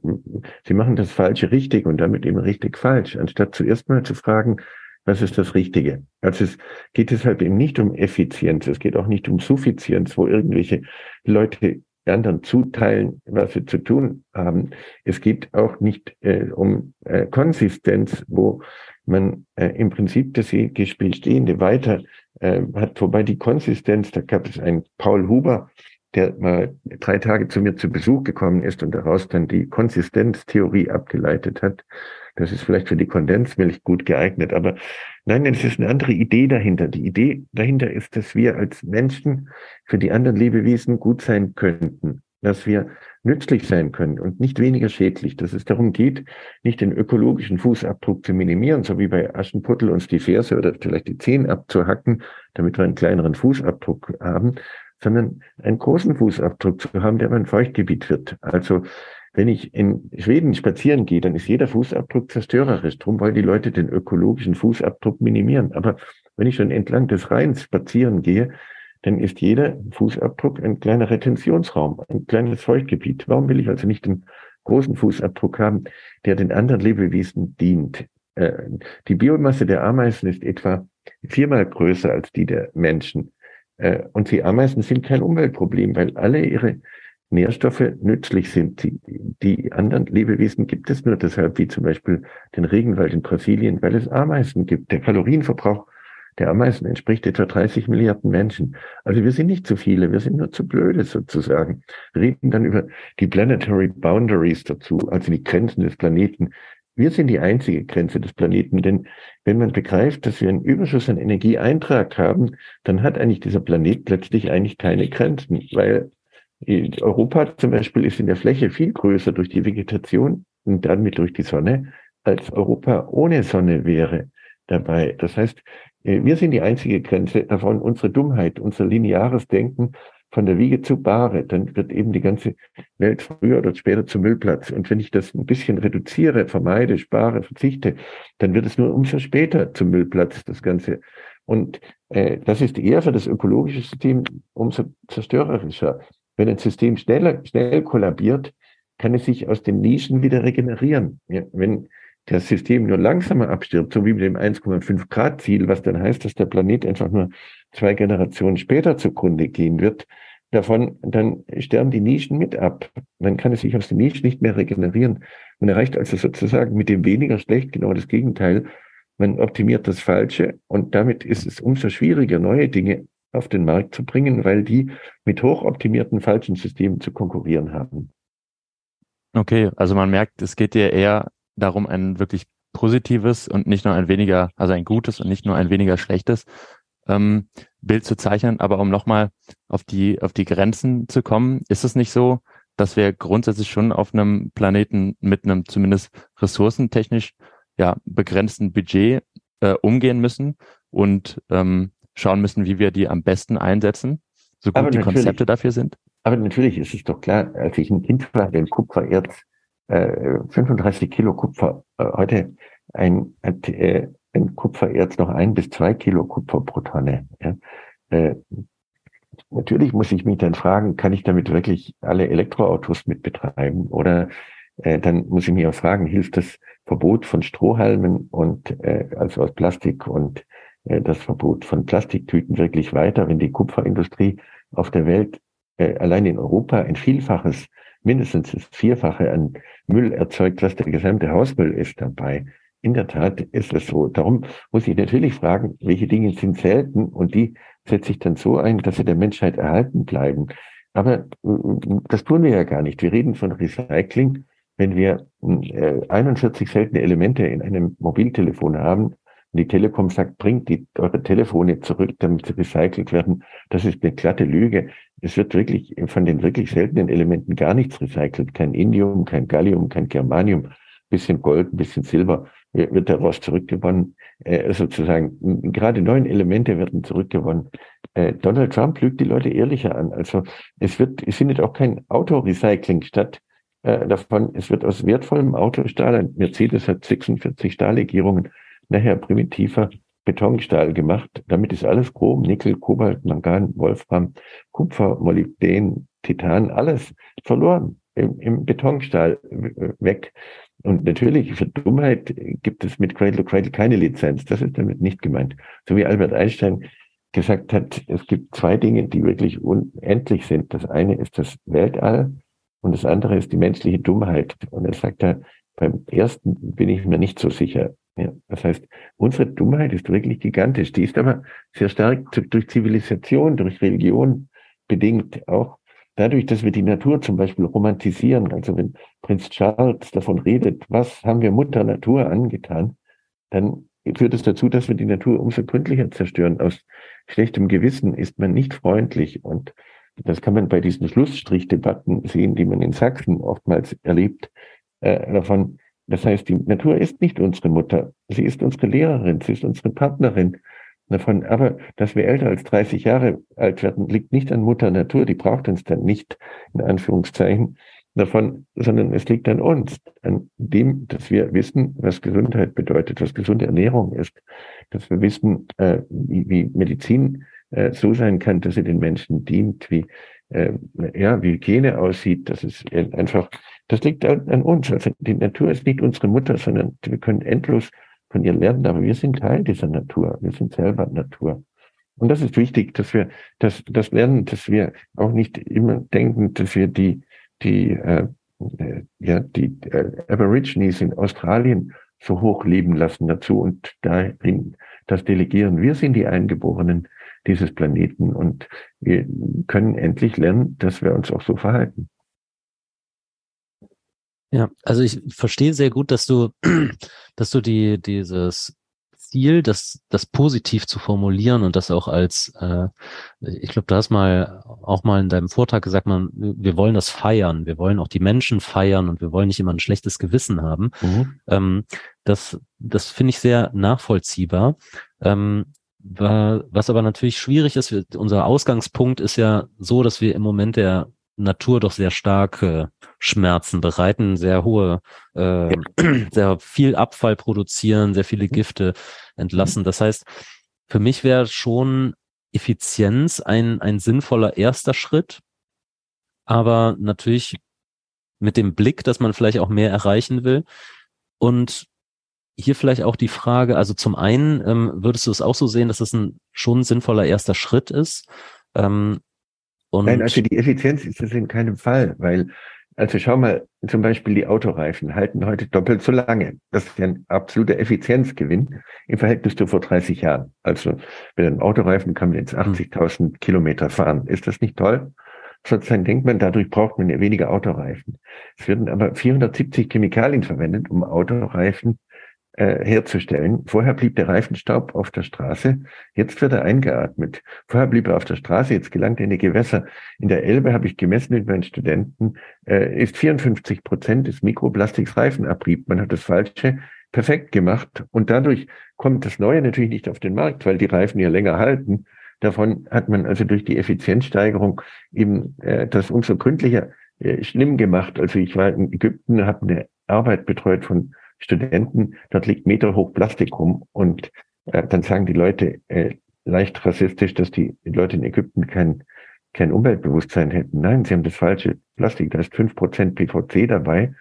sie machen das Falsche richtig und damit eben richtig falsch, anstatt zuerst mal zu fragen, was ist das Richtige? Also es geht deshalb eben nicht um Effizienz, es geht auch nicht um Suffizienz, wo irgendwelche Leute anderen zuteilen, was sie zu tun haben. Es geht auch nicht äh, um äh, Konsistenz, wo man äh, im Prinzip das Bestehende weiter äh, hat. Wobei die Konsistenz, da gab es einen Paul Huber, der mal drei Tage zu mir zu Besuch gekommen ist und daraus dann die Konsistenztheorie abgeleitet hat. Das ist vielleicht für die Kondensmilch gut geeignet, aber nein, es ist eine andere Idee dahinter. Die Idee dahinter ist, dass wir als Menschen für die anderen Lebewesen gut sein könnten, dass wir nützlich sein können und nicht weniger schädlich, dass es darum geht, nicht den ökologischen Fußabdruck zu minimieren, so wie bei Aschenputtel uns die Ferse oder vielleicht die Zehen abzuhacken, damit wir einen kleineren Fußabdruck haben, sondern einen großen Fußabdruck zu haben, der mein Feuchtgebiet wird. Also wenn ich in Schweden spazieren gehe, dann ist jeder Fußabdruck zerstörerisch. Darum wollen die Leute den ökologischen Fußabdruck minimieren. Aber wenn ich schon entlang des Rheins spazieren gehe, dann ist jeder Fußabdruck ein kleiner Retentionsraum, ein kleines Feuchtgebiet. Warum will ich also nicht einen großen Fußabdruck haben, der den anderen Lebewesen dient? Äh, die Biomasse der Ameisen ist etwa viermal größer als die der Menschen. Äh, und die Ameisen sind kein Umweltproblem, weil alle ihre Nährstoffe nützlich sind. Die, die anderen Lebewesen gibt es nur deshalb, wie zum Beispiel den Regenwald in Brasilien, weil es Ameisen gibt. Der Kalorienverbrauch der Ameisen entspricht etwa 30 Milliarden Menschen. Also wir sind nicht zu viele, wir sind nur zu blöde sozusagen. Wir reden dann über die Planetary Boundaries dazu, also die Grenzen des Planeten. Wir sind die einzige Grenze des Planeten, denn wenn man begreift, dass wir einen Überschuss an Energieeintrag haben, dann hat eigentlich dieser Planet plötzlich eigentlich keine Grenzen, weil Europa zum Beispiel ist in der Fläche viel größer durch die Vegetation und damit durch die Sonne, als Europa ohne Sonne wäre dabei. Das heißt, äh, wir sind die einzige Grenze davon, unsere Dummheit, unser lineares Denken von der Wiege zu Bahre, dann wird eben die ganze Welt früher oder später zum Müllplatz. Und wenn ich das ein bisschen reduziere, vermeide, spare, verzichte, dann wird es nur umso später zum Müllplatz, das Ganze. Und äh, das ist eher für das ökologische System umso zerstörerischer. Wenn ein System schneller, schnell kollabiert, kann es sich aus den Nischen wieder regenerieren. Ja, wenn das System nur langsamer abstirbt, so wie mit dem 1,5 Grad Ziel, was dann heißt, dass der Planet einfach nur zwei Generationen später zugrunde gehen wird, davon, dann sterben die Nischen mit ab. Man kann es sich aus den Nischen nicht mehr regenerieren. Man erreicht also sozusagen mit dem weniger schlecht genau das Gegenteil. Man optimiert das Falsche und damit ist es umso schwieriger, neue Dinge auf den Markt zu bringen, weil die mit hochoptimierten falschen Systemen zu konkurrieren haben. Okay, also man merkt, es geht dir eher darum, ein wirklich positives und nicht nur ein weniger, also ein gutes und nicht nur ein weniger schlechtes ähm, Bild zu zeichnen. Aber um nochmal auf die, auf die Grenzen zu kommen, ist es nicht so, dass wir grundsätzlich schon auf einem Planeten mit einem zumindest ressourcentechnisch ja, begrenzten Budget äh, umgehen müssen und ähm, schauen müssen, wie wir die am besten einsetzen, so gut die Konzepte dafür sind? Aber natürlich ist es doch klar, als ich ein Kind war, den Kupfererz, äh, 35 Kilo Kupfer, äh, heute ein, äh, ein Kupfererz noch ein bis zwei Kilo Kupfer pro Tonne. Ja. Äh, natürlich muss ich mich dann fragen, kann ich damit wirklich alle Elektroautos mit betreiben? Oder äh, dann muss ich mich auch fragen, hilft das Verbot von Strohhalmen und äh, also aus Plastik und das Verbot von Plastiktüten wirklich weiter, wenn die Kupferindustrie auf der Welt äh, allein in Europa ein Vielfaches, mindestens das Vierfache an Müll erzeugt, was der gesamte Hausmüll ist dabei. In der Tat ist es so. Darum muss ich natürlich fragen, welche Dinge sind selten und die setze ich dann so ein, dass sie der Menschheit erhalten bleiben. Aber äh, das tun wir ja gar nicht. Wir reden von Recycling. Wenn wir 41 äh, seltene Elemente in einem Mobiltelefon haben, und die Telekom sagt, bringt die, eure Telefone zurück, damit sie recycelt werden. Das ist eine glatte Lüge. Es wird wirklich von den wirklich seltenen Elementen gar nichts recycelt. Kein Indium, kein Gallium, kein Germanium, bisschen Gold, ein bisschen Silber wird daraus zurückgewonnen. Äh, sozusagen, gerade neun Elemente werden zurückgewonnen. Äh, Donald Trump lügt die Leute ehrlicher an. Also es wird, es findet auch kein Autorecycling statt äh, davon. Es wird aus wertvollem Autostahl, ein Mercedes hat 46 Stahllegierungen, nachher primitiver Betonstahl gemacht. Damit ist alles Chrom, Nickel, Kobalt, Mangan, Wolfram, Kupfer, Molybden, Titan, alles verloren im, im Betonstahl weg. Und natürlich für Dummheit gibt es mit Cradle to Cradle keine Lizenz. Das ist damit nicht gemeint. So wie Albert Einstein gesagt hat, es gibt zwei Dinge, die wirklich unendlich sind. Das eine ist das Weltall und das andere ist die menschliche Dummheit. Und er sagt da, beim ersten bin ich mir nicht so sicher. Ja, das heißt, unsere Dummheit ist wirklich gigantisch. Die ist aber sehr stark durch Zivilisation, durch Religion bedingt. Auch dadurch, dass wir die Natur zum Beispiel romantisieren. Also wenn Prinz Charles davon redet, was haben wir Mutter Natur angetan, dann führt es dazu, dass wir die Natur umso gründlicher zerstören. Aus schlechtem Gewissen ist man nicht freundlich. Und das kann man bei diesen Schlussstrichdebatten sehen, die man in Sachsen oftmals erlebt, äh, davon, das heißt, die Natur ist nicht unsere Mutter. Sie ist unsere Lehrerin, sie ist unsere Partnerin. Davon, aber dass wir älter als 30 Jahre alt werden, liegt nicht an Mutter Natur, die braucht uns dann nicht, in Anführungszeichen, davon, sondern es liegt an uns, an dem, dass wir wissen, was Gesundheit bedeutet, was gesunde Ernährung ist, dass wir wissen, äh, wie, wie Medizin äh, so sein kann, dass sie den Menschen dient, wie äh, ja, wie Hygiene aussieht, das ist einfach das liegt an, uns. Also die Natur ist nicht unsere Mutter, sondern wir können endlos von ihr lernen, aber wir sind Teil dieser Natur. Wir sind selber Natur. Und das ist wichtig, dass wir das, das lernen, dass wir auch nicht immer denken, dass wir die, die, äh, äh, ja, die äh, Aborigines in Australien so hoch leben lassen dazu und dahin das delegieren. Wir sind die Eingeborenen dieses Planeten und wir können endlich lernen, dass wir uns auch so verhalten. Ja, also ich verstehe sehr gut, dass du, dass du die, dieses Ziel, das, das positiv zu formulieren und das auch als, äh, ich glaube, du hast mal auch mal in deinem Vortrag gesagt, man, wir wollen das feiern, wir wollen auch die Menschen feiern und wir wollen nicht immer ein schlechtes Gewissen haben. Mhm. Ähm, das, das finde ich sehr nachvollziehbar. Ähm, was aber natürlich schwierig ist, unser Ausgangspunkt ist ja so, dass wir im Moment der Natur doch sehr starke Schmerzen bereiten, sehr hohe, äh, sehr viel Abfall produzieren, sehr viele Gifte entlassen. Das heißt, für mich wäre schon Effizienz ein, ein sinnvoller erster Schritt, aber natürlich mit dem Blick, dass man vielleicht auch mehr erreichen will. Und hier vielleicht auch die Frage, also zum einen ähm, würdest du es auch so sehen, dass es ein schon sinnvoller erster Schritt ist? Ähm, und Nein, also die Effizienz ist es in keinem Fall, weil, also schau mal, zum Beispiel die Autoreifen halten heute doppelt so lange. Das ist ja ein absoluter Effizienzgewinn im Verhältnis zu vor 30 Jahren. Also mit einem Autoreifen kann man jetzt 80.000 hm. Kilometer fahren. Ist das nicht toll? Sozusagen denkt man, dadurch braucht man ja weniger Autoreifen. Es werden aber 470 Chemikalien verwendet, um Autoreifen äh, herzustellen. Vorher blieb der Reifenstaub auf der Straße, jetzt wird er eingeatmet. Vorher blieb er auf der Straße, jetzt gelangt er in die Gewässer. In der Elbe habe ich gemessen mit meinen Studenten, äh, ist 54 Prozent des Mikroplastiks Reifenabrieb. Man hat das Falsche perfekt gemacht und dadurch kommt das Neue natürlich nicht auf den Markt, weil die Reifen ja länger halten. Davon hat man also durch die Effizienzsteigerung eben äh, das umso gründlicher äh, schlimm gemacht. Also ich war in Ägypten, habe eine Arbeit betreut von Studenten, dort liegt meterhoch Plastik rum und äh, dann sagen die Leute äh, leicht rassistisch, dass die Leute in Ägypten kein, kein Umweltbewusstsein hätten. Nein, sie haben das falsche Plastik, da ist fünf Prozent PVC dabei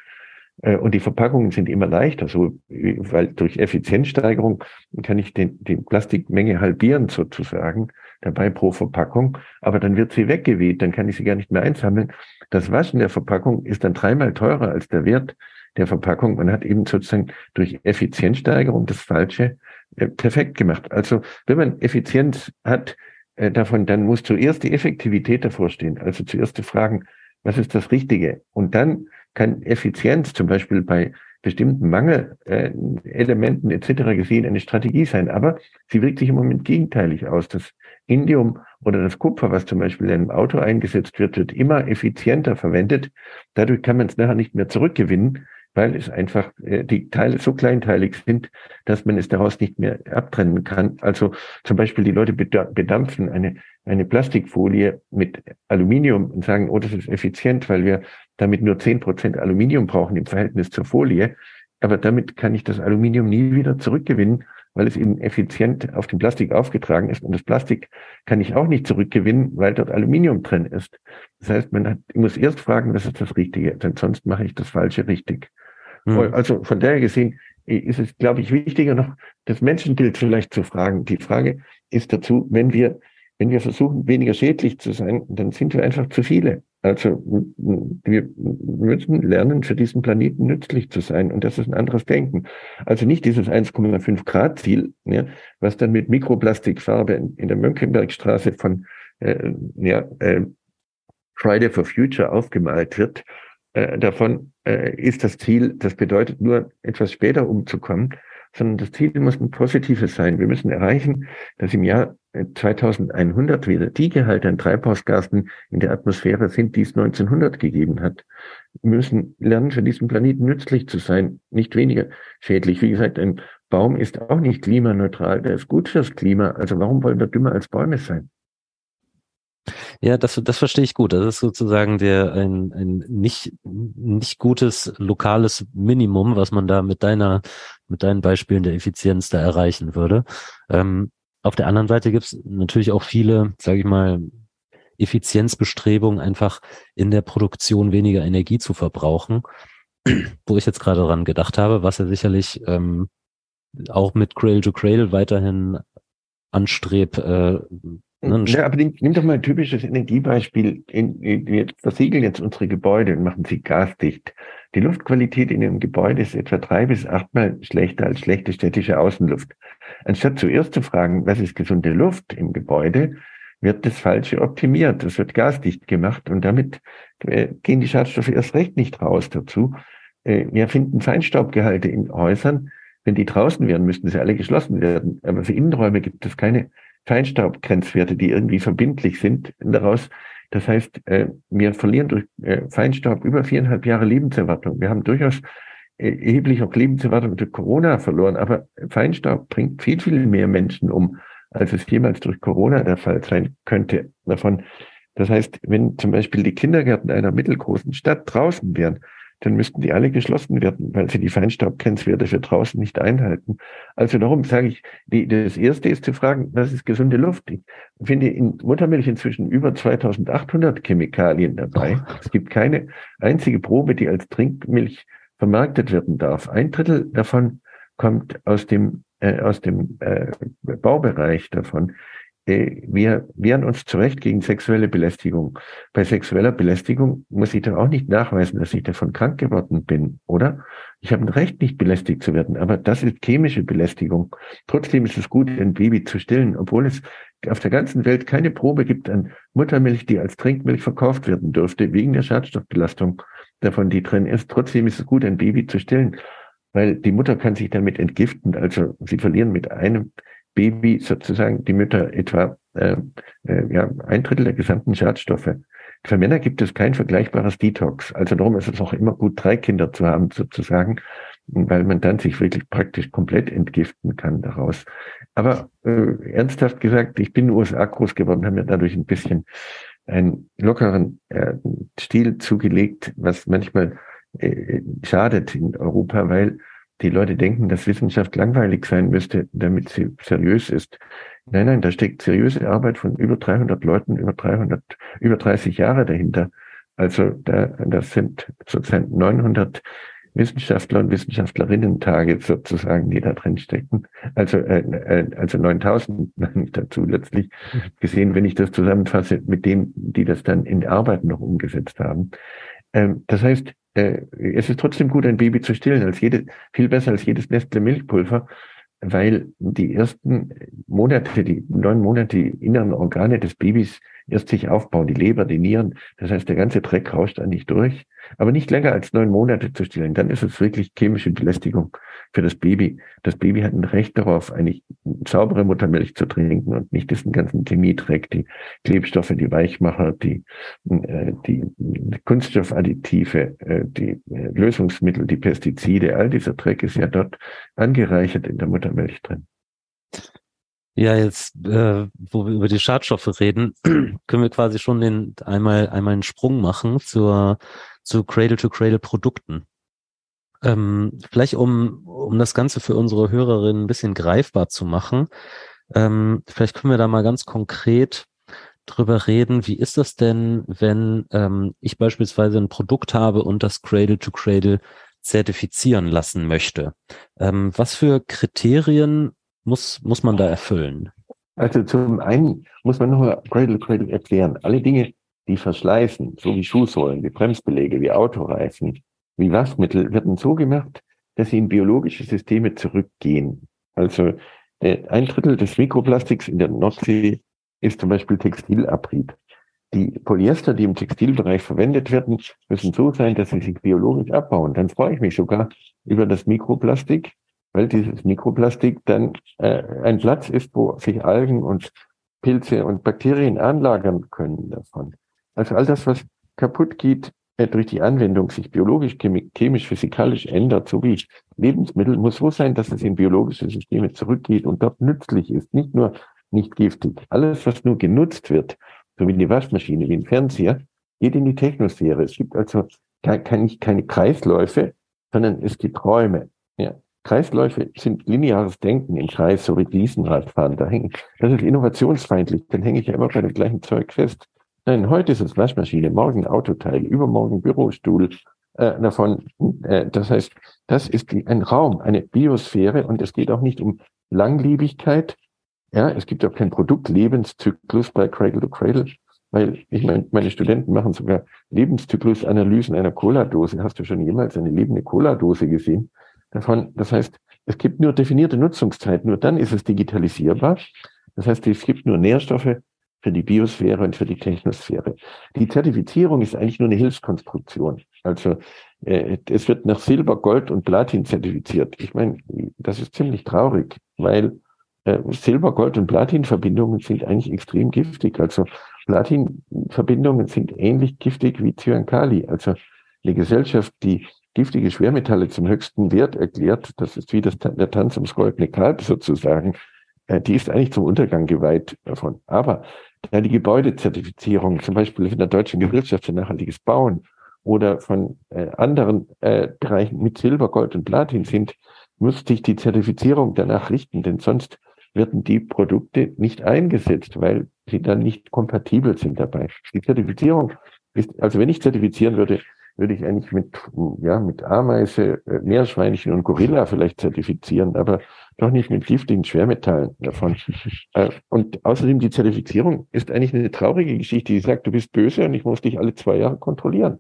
äh, und die Verpackungen sind immer leichter, so, weil durch Effizienzsteigerung kann ich den, die Plastikmenge halbieren sozusagen, dabei pro Verpackung, aber dann wird sie weggeweht, dann kann ich sie gar nicht mehr einsammeln. Das Waschen der Verpackung ist dann dreimal teurer als der Wert der Verpackung. Man hat eben sozusagen durch Effizienzsteigerung das Falsche äh, perfekt gemacht. Also wenn man Effizienz hat, äh, davon, dann muss zuerst die Effektivität davor stehen. Also zuerst zu fragen, was ist das Richtige? Und dann kann Effizienz zum Beispiel bei bestimmten Mangelelementen äh, etc. gesehen eine Strategie sein. Aber sie wirkt sich im Moment gegenteilig aus. Das Indium oder das Kupfer, was zum Beispiel in einem Auto eingesetzt wird, wird immer effizienter verwendet. Dadurch kann man es nachher nicht mehr zurückgewinnen weil es einfach äh, die Teile so kleinteilig sind, dass man es daraus nicht mehr abtrennen kann. Also zum Beispiel die Leute bedampfen eine, eine Plastikfolie mit Aluminium und sagen, oh, das ist effizient, weil wir damit nur zehn Prozent Aluminium brauchen im Verhältnis zur Folie. Aber damit kann ich das Aluminium nie wieder zurückgewinnen, weil es eben effizient auf dem Plastik aufgetragen ist. Und das Plastik kann ich auch nicht zurückgewinnen, weil dort Aluminium drin ist. Das heißt, man hat, muss erst fragen, was ist das Richtige, denn sonst mache ich das Falsche richtig. Mhm. Also von daher gesehen ist es, glaube ich, wichtiger noch das Menschenbild vielleicht zu fragen. Die Frage ist dazu, wenn wir, wenn wir versuchen, weniger schädlich zu sein, dann sind wir einfach zu viele. Also wir müssen lernen, für diesen Planeten nützlich zu sein. Und das ist ein anderes Denken. Also nicht dieses 1,5 Grad Ziel, ja, was dann mit Mikroplastikfarbe in, in der Mönckebergstraße von äh, ja, äh, Friday for Future aufgemalt wird, äh, davon äh, ist das Ziel, das bedeutet nur etwas später umzukommen, sondern das Ziel muss ein positives sein. Wir müssen erreichen, dass im Jahr 2100 äh, wieder die Gehalte an Treibhausgasen in der Atmosphäre sind, die es 1900 gegeben hat. Wir müssen lernen, für diesen Planeten nützlich zu sein, nicht weniger schädlich. Wie gesagt, ein Baum ist auch nicht klimaneutral, der ist gut fürs Klima. Also warum wollen wir dümmer als Bäume sein? Ja, das, das verstehe ich gut. Das ist sozusagen der ein, ein nicht, nicht gutes lokales Minimum, was man da mit deiner, mit deinen Beispielen der Effizienz da erreichen würde. Ähm, auf der anderen Seite gibt es natürlich auch viele, sage ich mal, Effizienzbestrebungen, einfach in der Produktion weniger Energie zu verbrauchen. Wo ich jetzt gerade dran gedacht habe, was ja sicherlich ähm, auch mit Cradle to Cradle weiterhin anstrebt, äh, ja, aber nimm, nimm doch mal ein typisches Energiebeispiel. In, in, wir versiegeln jetzt unsere Gebäude und machen sie gasdicht. Die Luftqualität in einem Gebäude ist etwa drei bis achtmal schlechter als schlechte städtische Außenluft. Anstatt zuerst zu fragen, was ist gesunde Luft im Gebäude, wird das Falsche optimiert. Das wird gasdicht gemacht und damit äh, gehen die Schadstoffe erst recht nicht raus dazu. Äh, wir finden Feinstaubgehalte in Häusern. Wenn die draußen wären, müssten sie alle geschlossen werden. Aber für Innenräume gibt es keine Feinstaubgrenzwerte, die irgendwie verbindlich sind daraus. Das heißt, äh, wir verlieren durch äh, Feinstaub über viereinhalb Jahre Lebenserwartung. Wir haben durchaus äh, erheblich auch Lebenserwartung durch Corona verloren, aber Feinstaub bringt viel, viel mehr Menschen um, als es jemals durch Corona der Fall sein könnte. Davon, das heißt, wenn zum Beispiel die Kindergärten einer mittelgroßen Stadt draußen wären, dann müssten die alle geschlossen werden, weil sie die Feinstaubgrenzwerte für draußen nicht einhalten. Also darum sage ich, die, das erste ist zu fragen, was ist gesunde Luft? Ich finde in Muttermilch inzwischen über 2800 Chemikalien dabei. Oh. Es gibt keine einzige Probe, die als Trinkmilch vermarktet werden darf. Ein Drittel davon kommt aus dem, äh, aus dem äh, Baubereich davon. Äh, wir wehren uns zurecht gegen sexuelle Belästigung. Bei sexueller Belästigung muss ich doch auch nicht nachweisen, dass ich davon krank geworden bin, oder? Ich habe ein Recht, nicht belästigt zu werden, aber das ist chemische Belästigung. Trotzdem ist es gut, ein Baby zu stillen, obwohl es auf der ganzen Welt keine Probe gibt an Muttermilch, die als Trinkmilch verkauft werden dürfte, wegen der Schadstoffbelastung davon, die drin ist. Trotzdem ist es gut, ein Baby zu stillen, weil die Mutter kann sich damit entgiften. Also sie verlieren mit einem Baby sozusagen die Mütter etwa äh, äh, ja, ein Drittel der gesamten Schadstoffe. Für Männer gibt es kein vergleichbares Detox. Also darum ist es auch immer gut, drei Kinder zu haben, sozusagen, weil man dann sich wirklich praktisch komplett entgiften kann daraus. Aber äh, ernsthaft gesagt, ich bin in den USA groß geworden, haben mir dadurch ein bisschen einen lockeren äh, Stil zugelegt, was manchmal äh, schadet in Europa, weil die Leute denken, dass Wissenschaft langweilig sein müsste, damit sie seriös ist. Nein, nein, da steckt seriöse Arbeit von über 300 Leuten, über 300, über 30 Jahre dahinter. Also da, das sind sozusagen 900 Wissenschaftler und Wissenschaftlerinnen-Tage sozusagen, die da drin stecken. Also, äh, äh also 9000 dazu letztlich gesehen, wenn ich das zusammenfasse mit denen, die das dann in Arbeiten noch umgesetzt haben. Ähm, das heißt, äh, es ist trotzdem gut, ein Baby zu stillen, als jede, viel besser als jedes Nestle Milchpulver, weil die ersten Monate, die neun Monate, die inneren Organe des Babys erst sich aufbauen, die Leber, die Nieren. Das heißt, der ganze Dreck rauscht eigentlich durch. Aber nicht länger als neun Monate zu stillen. Dann ist es wirklich chemische Belästigung für das Baby. Das Baby hat ein Recht darauf, eigentlich saubere Muttermilch zu trinken und nicht diesen ganzen Chemiedreck, die Klebstoffe, die Weichmacher, die, äh, die Kunststoffadditive, äh, die äh, Lösungsmittel, die Pestizide. All dieser Dreck ist ja dort angereichert in der Muttermilch drin. Ja, jetzt, äh, wo wir über die Schadstoffe reden, können wir quasi schon den einmal einmal einen Sprung machen zur zu Cradle-to-Cradle-Produkten. Ähm, vielleicht um um das Ganze für unsere Hörerinnen ein bisschen greifbar zu machen, ähm, vielleicht können wir da mal ganz konkret drüber reden. Wie ist das denn, wenn ähm, ich beispielsweise ein Produkt habe und das Cradle-to-Cradle -Cradle zertifizieren lassen möchte? Ähm, was für Kriterien muss, muss man da erfüllen? Also zum einen muss man nochmal Cradle Cradle erklären. Alle Dinge, die verschleißen, so wie Schuhsohlen, wie Bremsbeläge, wie Autoreifen, wie Waschmittel, werden so gemacht, dass sie in biologische Systeme zurückgehen. Also äh, ein Drittel des Mikroplastiks in der Nordsee ist zum Beispiel Textilabrieb. Die Polyester, die im Textilbereich verwendet werden, müssen so sein, dass sie sich biologisch abbauen. Dann freue ich mich sogar über das Mikroplastik, weil dieses Mikroplastik dann äh, ein Platz ist, wo sich Algen und Pilze und Bakterien anlagern können davon. Also all das, was kaputt geht äh, durch die Anwendung, sich biologisch, chemisch, physikalisch ändert, so wie Lebensmittel, muss so sein, dass es in biologische Systeme zurückgeht und dort nützlich ist, nicht nur nicht giftig. Alles, was nur genutzt wird, so wie eine Waschmaschine, wie ein Fernseher, geht in die Technosphäre. Es gibt also keine, keine Kreisläufe, sondern es gibt Räume. Ja. Kreisläufe sind lineares Denken im Kreis, so wie Riesenradfahren. Da hängen, das ist innovationsfeindlich. Dann hänge ich ja immer bei dem gleichen Zeug fest. Nein, heute ist es Waschmaschine, morgen Autoteil, übermorgen Bürostuhl. Äh, davon, äh, das heißt, das ist die, ein Raum, eine Biosphäre und es geht auch nicht um Langlebigkeit. Ja, es gibt auch keinen Produktlebenszyklus bei Cradle to Cradle, weil ich meine, meine Studenten machen sogar Lebenszyklusanalysen einer Cola-Dose. Hast du schon jemals eine lebende Cola-Dose gesehen? Davon. Das heißt, es gibt nur definierte Nutzungszeit, nur dann ist es digitalisierbar. Das heißt, es gibt nur Nährstoffe für die Biosphäre und für die Technosphäre. Die Zertifizierung ist eigentlich nur eine Hilfskonstruktion. Also äh, es wird nach Silber, Gold und Platin zertifiziert. Ich meine, das ist ziemlich traurig, weil äh, Silber, Gold und Platin-Verbindungen sind eigentlich extrem giftig. Also Platin-Verbindungen sind ähnlich giftig wie Cyankali. Also eine Gesellschaft, die giftige Schwermetalle zum höchsten Wert erklärt, das ist wie das, der Tanz ums goldene Kalb sozusagen, äh, die ist eigentlich zum Untergang geweiht davon. Aber da die Gebäudezertifizierung, zum Beispiel von der Deutschen Gesellschaft für nachhaltiges Bauen oder von äh, anderen äh, Bereichen mit Silber, Gold und Platin sind, muss sich die Zertifizierung danach richten, denn sonst werden die Produkte nicht eingesetzt, weil sie dann nicht kompatibel sind dabei. Die Zertifizierung ist, also wenn ich zertifizieren würde, würde ich eigentlich mit, ja, mit Ameise, äh, Meerschweinchen und Gorilla vielleicht zertifizieren, aber doch nicht mit giftigen Schwermetallen davon. Äh, und außerdem die Zertifizierung ist eigentlich eine traurige Geschichte, die sagt, du bist böse und ich muss dich alle zwei Jahre kontrollieren.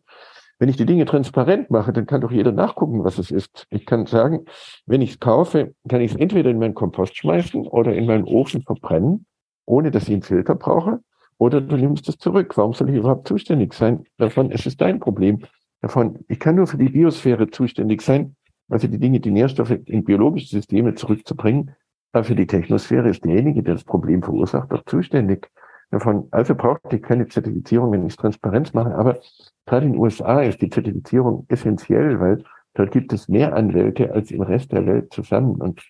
Wenn ich die Dinge transparent mache, dann kann doch jeder nachgucken, was es ist. Ich kann sagen, wenn ich es kaufe, kann ich es entweder in meinen Kompost schmeißen oder in meinen Ofen verbrennen, ohne dass ich einen Filter brauche, oder du nimmst es zurück. Warum soll ich überhaupt zuständig sein? Davon, es ist dein Problem. Davon, ich kann nur für die Biosphäre zuständig sein, also die Dinge, die Nährstoffe in biologische Systeme zurückzubringen. Aber für die Technosphäre ist derjenige, der das Problem verursacht, auch zuständig. Davon, also braucht ich keine Zertifizierung, wenn ich Transparenz mache. Aber gerade in den USA ist die Zertifizierung essentiell, weil dort gibt es mehr Anwälte als im Rest der Welt zusammen. Und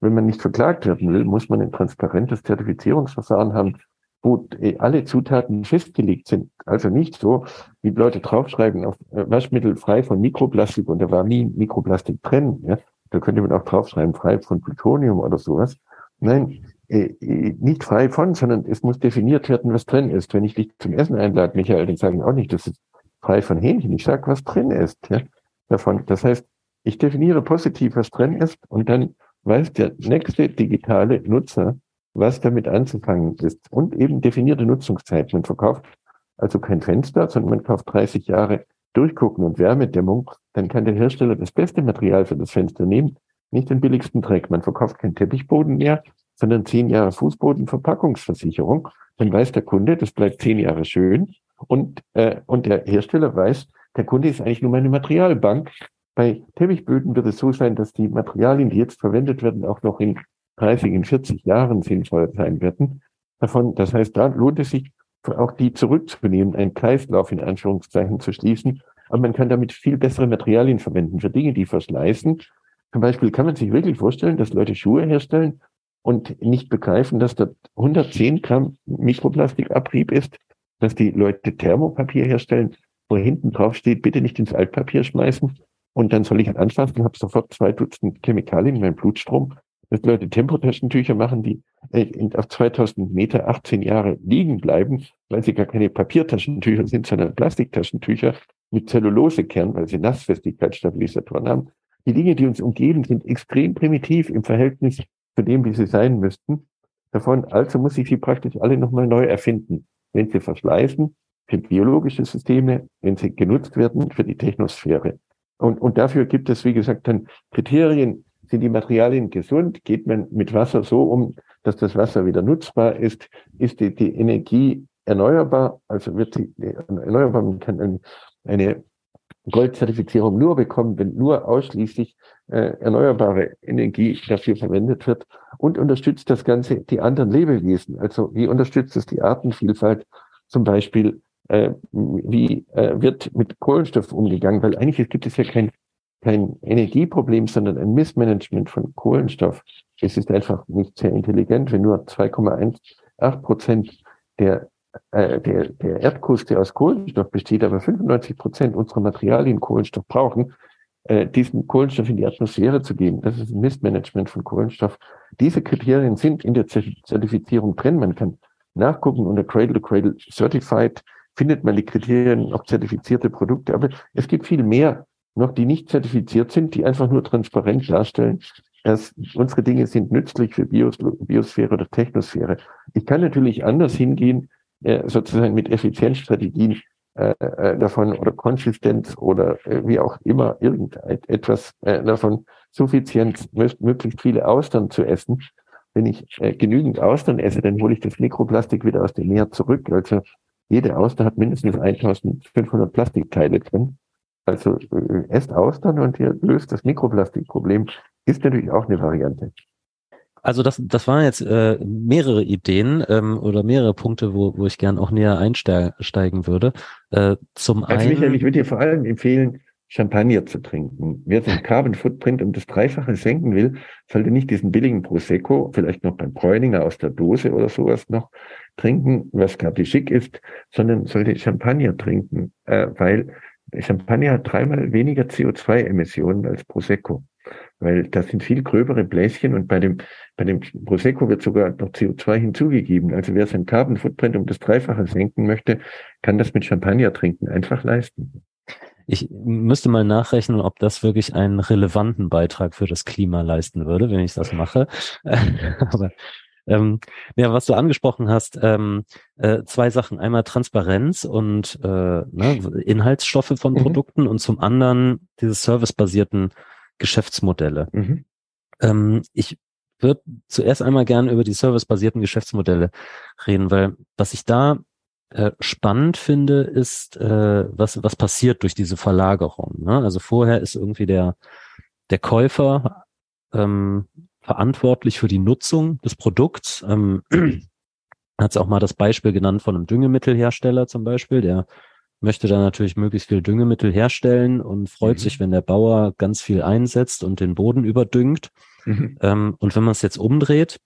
wenn man nicht verklagt werden will, muss man ein transparentes Zertifizierungsverfahren haben, wo alle Zutaten festgelegt sind. Also nicht so, wie Leute draufschreiben, auf äh, Waschmittel frei von Mikroplastik und da war nie Mikroplastik drin. Ja? Da könnte man auch draufschreiben, frei von Plutonium oder sowas. Nein, äh, äh, nicht frei von, sondern es muss definiert werden, was drin ist. Wenn ich dich zum Essen einlade, Michael, dann sagen auch nicht, das ist frei von Hähnchen. Ich sage, was drin ist. Ja, davon. Das heißt, ich definiere positiv, was drin ist, und dann weiß der nächste digitale Nutzer, was damit anzufangen ist. Und eben definierte Nutzungszeit. Man verkauft also kein Fenster, sondern man kauft 30 Jahre Durchgucken und Wärmedämmung. Dann kann der Hersteller das beste Material für das Fenster nehmen, nicht den billigsten Dreck. Man verkauft keinen Teppichboden mehr, sondern zehn Jahre Fußbodenverpackungsversicherung. Dann weiß der Kunde, das bleibt zehn Jahre schön. Und, äh, und der Hersteller weiß, der Kunde ist eigentlich nur meine Materialbank. Bei Teppichböden wird es so sein, dass die Materialien, die jetzt verwendet werden, auch noch in 30, in 40 Jahren sinnvoll sein werden. Davon, das heißt, da lohnt es sich, auch die zurückzunehmen, einen Kreislauf in Anführungszeichen zu schließen. Aber man kann damit viel bessere Materialien verwenden für Dinge, die verschleißen. Zum Beispiel kann man sich wirklich vorstellen, dass Leute Schuhe herstellen und nicht begreifen, dass da 110 Gramm Mikroplastikabrieb ist, dass die Leute Thermopapier herstellen, wo hinten drauf steht, bitte nicht ins Altpapier schmeißen. Und dann soll ich anfassen habe sofort zwei Dutzend Chemikalien in meinem Blutstrom. Dass Leute Tempotaschentücher machen, die äh, auf 2000 Meter 18 Jahre liegen bleiben, weil sie gar keine Papiertaschentücher sind, sondern Plastiktaschentücher mit Zellulosekern, weil sie Nassfestigkeitsstabilisatoren haben. Die Dinge, die uns umgeben, sind extrem primitiv im Verhältnis zu dem, wie sie sein müssten. Davon also muss ich sie praktisch alle nochmal neu erfinden. Wenn sie verschleißen, für biologische Systeme, wenn sie genutzt werden für die Technosphäre. Und, und dafür gibt es, wie gesagt, dann Kriterien, sind die Materialien gesund, geht man mit Wasser so um, dass das Wasser wieder nutzbar ist, ist die, die Energie erneuerbar, also wird die, die erneuerbar, man kann eine Goldzertifizierung nur bekommen, wenn nur ausschließlich äh, erneuerbare Energie dafür verwendet wird und unterstützt das Ganze die anderen Lebewesen. Also wie unterstützt es die Artenvielfalt? Zum Beispiel, äh, wie äh, wird mit Kohlenstoff umgegangen? Weil eigentlich gibt es ja kein, kein Energieproblem, sondern ein Missmanagement von Kohlenstoff. Es ist einfach nicht sehr intelligent, wenn nur 2,18 Prozent der äh, der, der Erdkruste aus Kohlenstoff besteht, aber 95 Prozent unserer Materialien Kohlenstoff brauchen, äh, diesen Kohlenstoff in die Atmosphäre zu geben. Das ist ein Missmanagement von Kohlenstoff. Diese Kriterien sind in der Zertifizierung drin. Man kann nachgucken unter Cradle to Cradle Certified findet man die Kriterien auf zertifizierte Produkte. Aber es gibt viel mehr noch, die nicht zertifiziert sind, die einfach nur transparent darstellen, dass unsere Dinge sind nützlich für Bios Biosphäre oder Technosphäre. Ich kann natürlich anders hingehen äh, sozusagen mit Effizienzstrategien äh, äh, davon oder Konsistenz oder äh, wie auch immer irgendetwas äh, davon Suffizienz, möglichst viele Austern zu essen. Wenn ich äh, genügend Austern esse, dann hole ich das Mikroplastik wieder aus dem Meer zurück. Also jede Auster hat mindestens 1500 Plastikteile drin. Also äh, esst Austern und ihr löst das Mikroplastikproblem. Ist natürlich auch eine Variante. Also das, das waren jetzt äh, mehrere Ideen ähm, oder mehrere Punkte, wo, wo ich gern auch näher einsteigen würde. Äh, zum also einen, Michael, ich würde dir vor allem empfehlen, Champagner zu trinken. Wer den Carbon Footprint um das Dreifache senken will, sollte nicht diesen billigen Prosecco, vielleicht noch beim Bräuninger aus der Dose oder sowas noch trinken, was gerade schick ist, sondern sollte Champagner trinken, äh, weil Champagner hat dreimal weniger CO2-Emissionen als Prosecco weil das sind viel gröbere Bläschen und bei dem, bei dem Prosecco wird sogar noch CO2 hinzugegeben. Also wer sein Carbon Footprint um das Dreifache senken möchte, kann das mit Champagner trinken einfach leisten. Ich müsste mal nachrechnen, ob das wirklich einen relevanten Beitrag für das Klima leisten würde, wenn ich das mache. Aber ähm, ja, was du angesprochen hast, ähm, äh, zwei Sachen. Einmal Transparenz und äh, ne, Inhaltsstoffe von mhm. Produkten und zum anderen diese servicebasierten Geschäftsmodelle. Mhm. Ähm, ich würde zuerst einmal gerne über die servicebasierten Geschäftsmodelle reden, weil was ich da äh, spannend finde, ist, äh, was, was passiert durch diese Verlagerung. Ne? Also vorher ist irgendwie der, der Käufer ähm, verantwortlich für die Nutzung des Produkts. Ähm, hat es auch mal das Beispiel genannt von einem Düngemittelhersteller zum Beispiel, der möchte da natürlich möglichst viel Düngemittel herstellen und freut mhm. sich, wenn der Bauer ganz viel einsetzt und den Boden überdüngt. Mhm. Ähm, und wenn man es jetzt umdreht,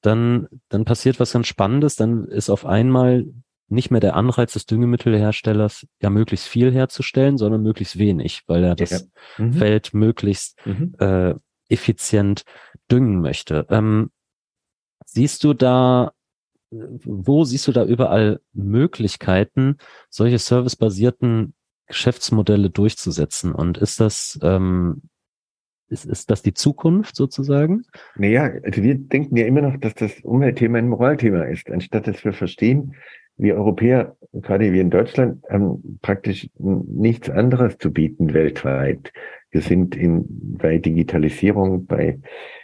dann, dann passiert was ganz Spannendes, dann ist auf einmal nicht mehr der Anreiz des Düngemittelherstellers, ja möglichst viel herzustellen, sondern möglichst wenig, weil er das ja. mhm. Feld möglichst mhm. äh, effizient düngen möchte. Ähm, siehst du da, wo siehst du da überall Möglichkeiten, solche servicebasierten Geschäftsmodelle durchzusetzen? Und ist das, ähm, ist, ist das die Zukunft sozusagen? Naja, also wir denken ja immer noch, dass das Umweltthema ein Moralthema ist, anstatt dass wir verstehen, wir Europäer, gerade wir in Deutschland, haben praktisch nichts anderes zu bieten weltweit. Wir sind in, bei Digitalisierung, bei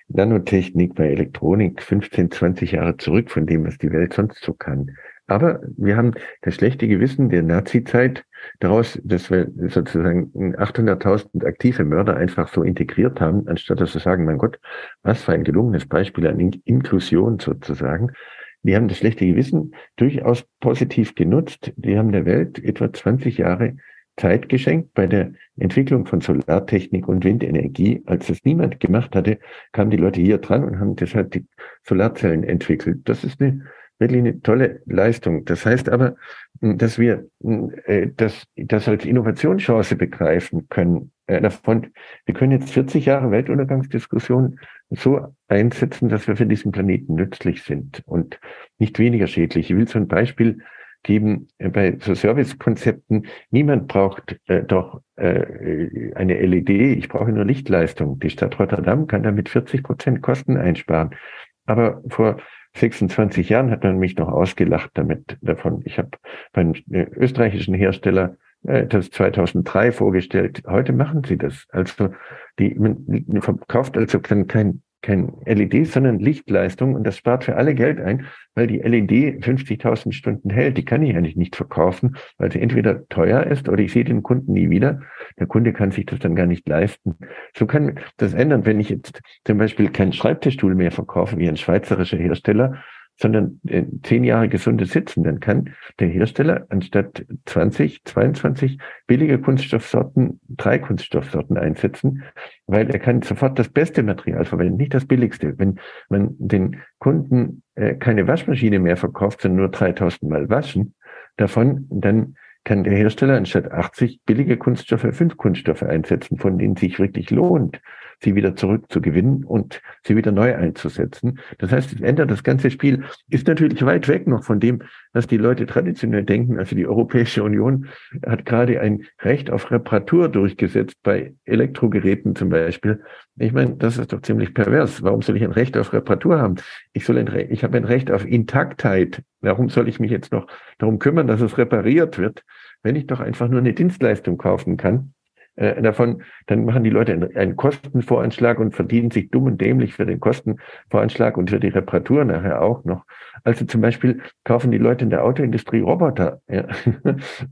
Nanotechnik, bei Elektronik 15, 20 Jahre zurück von dem, was die Welt sonst so kann. Aber wir haben das schlechte Gewissen der Nazi-Zeit daraus, dass wir sozusagen 800.000 aktive Mörder einfach so integriert haben, anstatt dass wir sagen, mein Gott, was für ein gelungenes Beispiel an Inklusion sozusagen. Wir haben das schlechte Gewissen durchaus positiv genutzt. Die haben der Welt etwa 20 Jahre Zeit geschenkt bei der Entwicklung von Solartechnik und Windenergie. Als das niemand gemacht hatte, kamen die Leute hier dran und haben deshalb die Solarzellen entwickelt. Das ist eine wirklich eine tolle Leistung. Das heißt aber, dass wir äh, das, das als Innovationschance begreifen können. Äh, davon, wir können jetzt 40 Jahre Weltuntergangsdiskussion so einsetzen, dass wir für diesen Planeten nützlich sind und nicht weniger schädlich. Ich will so ein Beispiel geben äh, bei so Servicekonzepten. Niemand braucht äh, doch äh, eine LED. Ich brauche nur Lichtleistung. Die Stadt Rotterdam kann damit 40 Prozent Kosten einsparen. Aber vor 26 Jahren hat man mich noch ausgelacht damit davon. Ich habe beim äh, österreichischen Hersteller äh, das 2003 vorgestellt. Heute machen sie das. Also die man verkauft also kein kein LED, sondern Lichtleistung und das spart für alle Geld ein, weil die LED 50.000 Stunden hält. Die kann ich eigentlich nicht verkaufen, weil sie entweder teuer ist oder ich sehe den Kunden nie wieder. Der Kunde kann sich das dann gar nicht leisten. So kann das ändern, wenn ich jetzt zum Beispiel keinen Schreibtischstuhl mehr verkaufe wie ein schweizerischer Hersteller, sondern äh, zehn Jahre gesundes Sitzen, dann kann der Hersteller anstatt 20, 22 billige Kunststoffsorten drei Kunststoffsorten einsetzen, weil er kann sofort das beste Material verwenden, nicht das billigste. Wenn man den Kunden äh, keine Waschmaschine mehr verkauft, sondern nur 3000 Mal waschen, davon, dann kann der Hersteller anstatt 80 billige Kunststoffe fünf Kunststoffe einsetzen, von denen sich wirklich lohnt, sie wieder zurückzugewinnen und sie wieder neu einzusetzen. Das heißt, es ändert das ganze Spiel, ist natürlich weit weg noch von dem, was die Leute traditionell denken. Also die Europäische Union hat gerade ein Recht auf Reparatur durchgesetzt bei Elektrogeräten zum Beispiel. Ich meine, das ist doch ziemlich pervers. Warum soll ich ein Recht auf Reparatur haben? Ich soll ein Re ich habe ein Recht auf Intaktheit. Warum soll ich mich jetzt noch darum kümmern, dass es repariert wird, wenn ich doch einfach nur eine Dienstleistung kaufen kann? Äh, davon, dann machen die Leute einen, einen, Kostenvoranschlag und verdienen sich dumm und dämlich für den Kostenvoranschlag und für die Reparatur nachher auch noch. Also zum Beispiel kaufen die Leute in der Autoindustrie Roboter. Ja.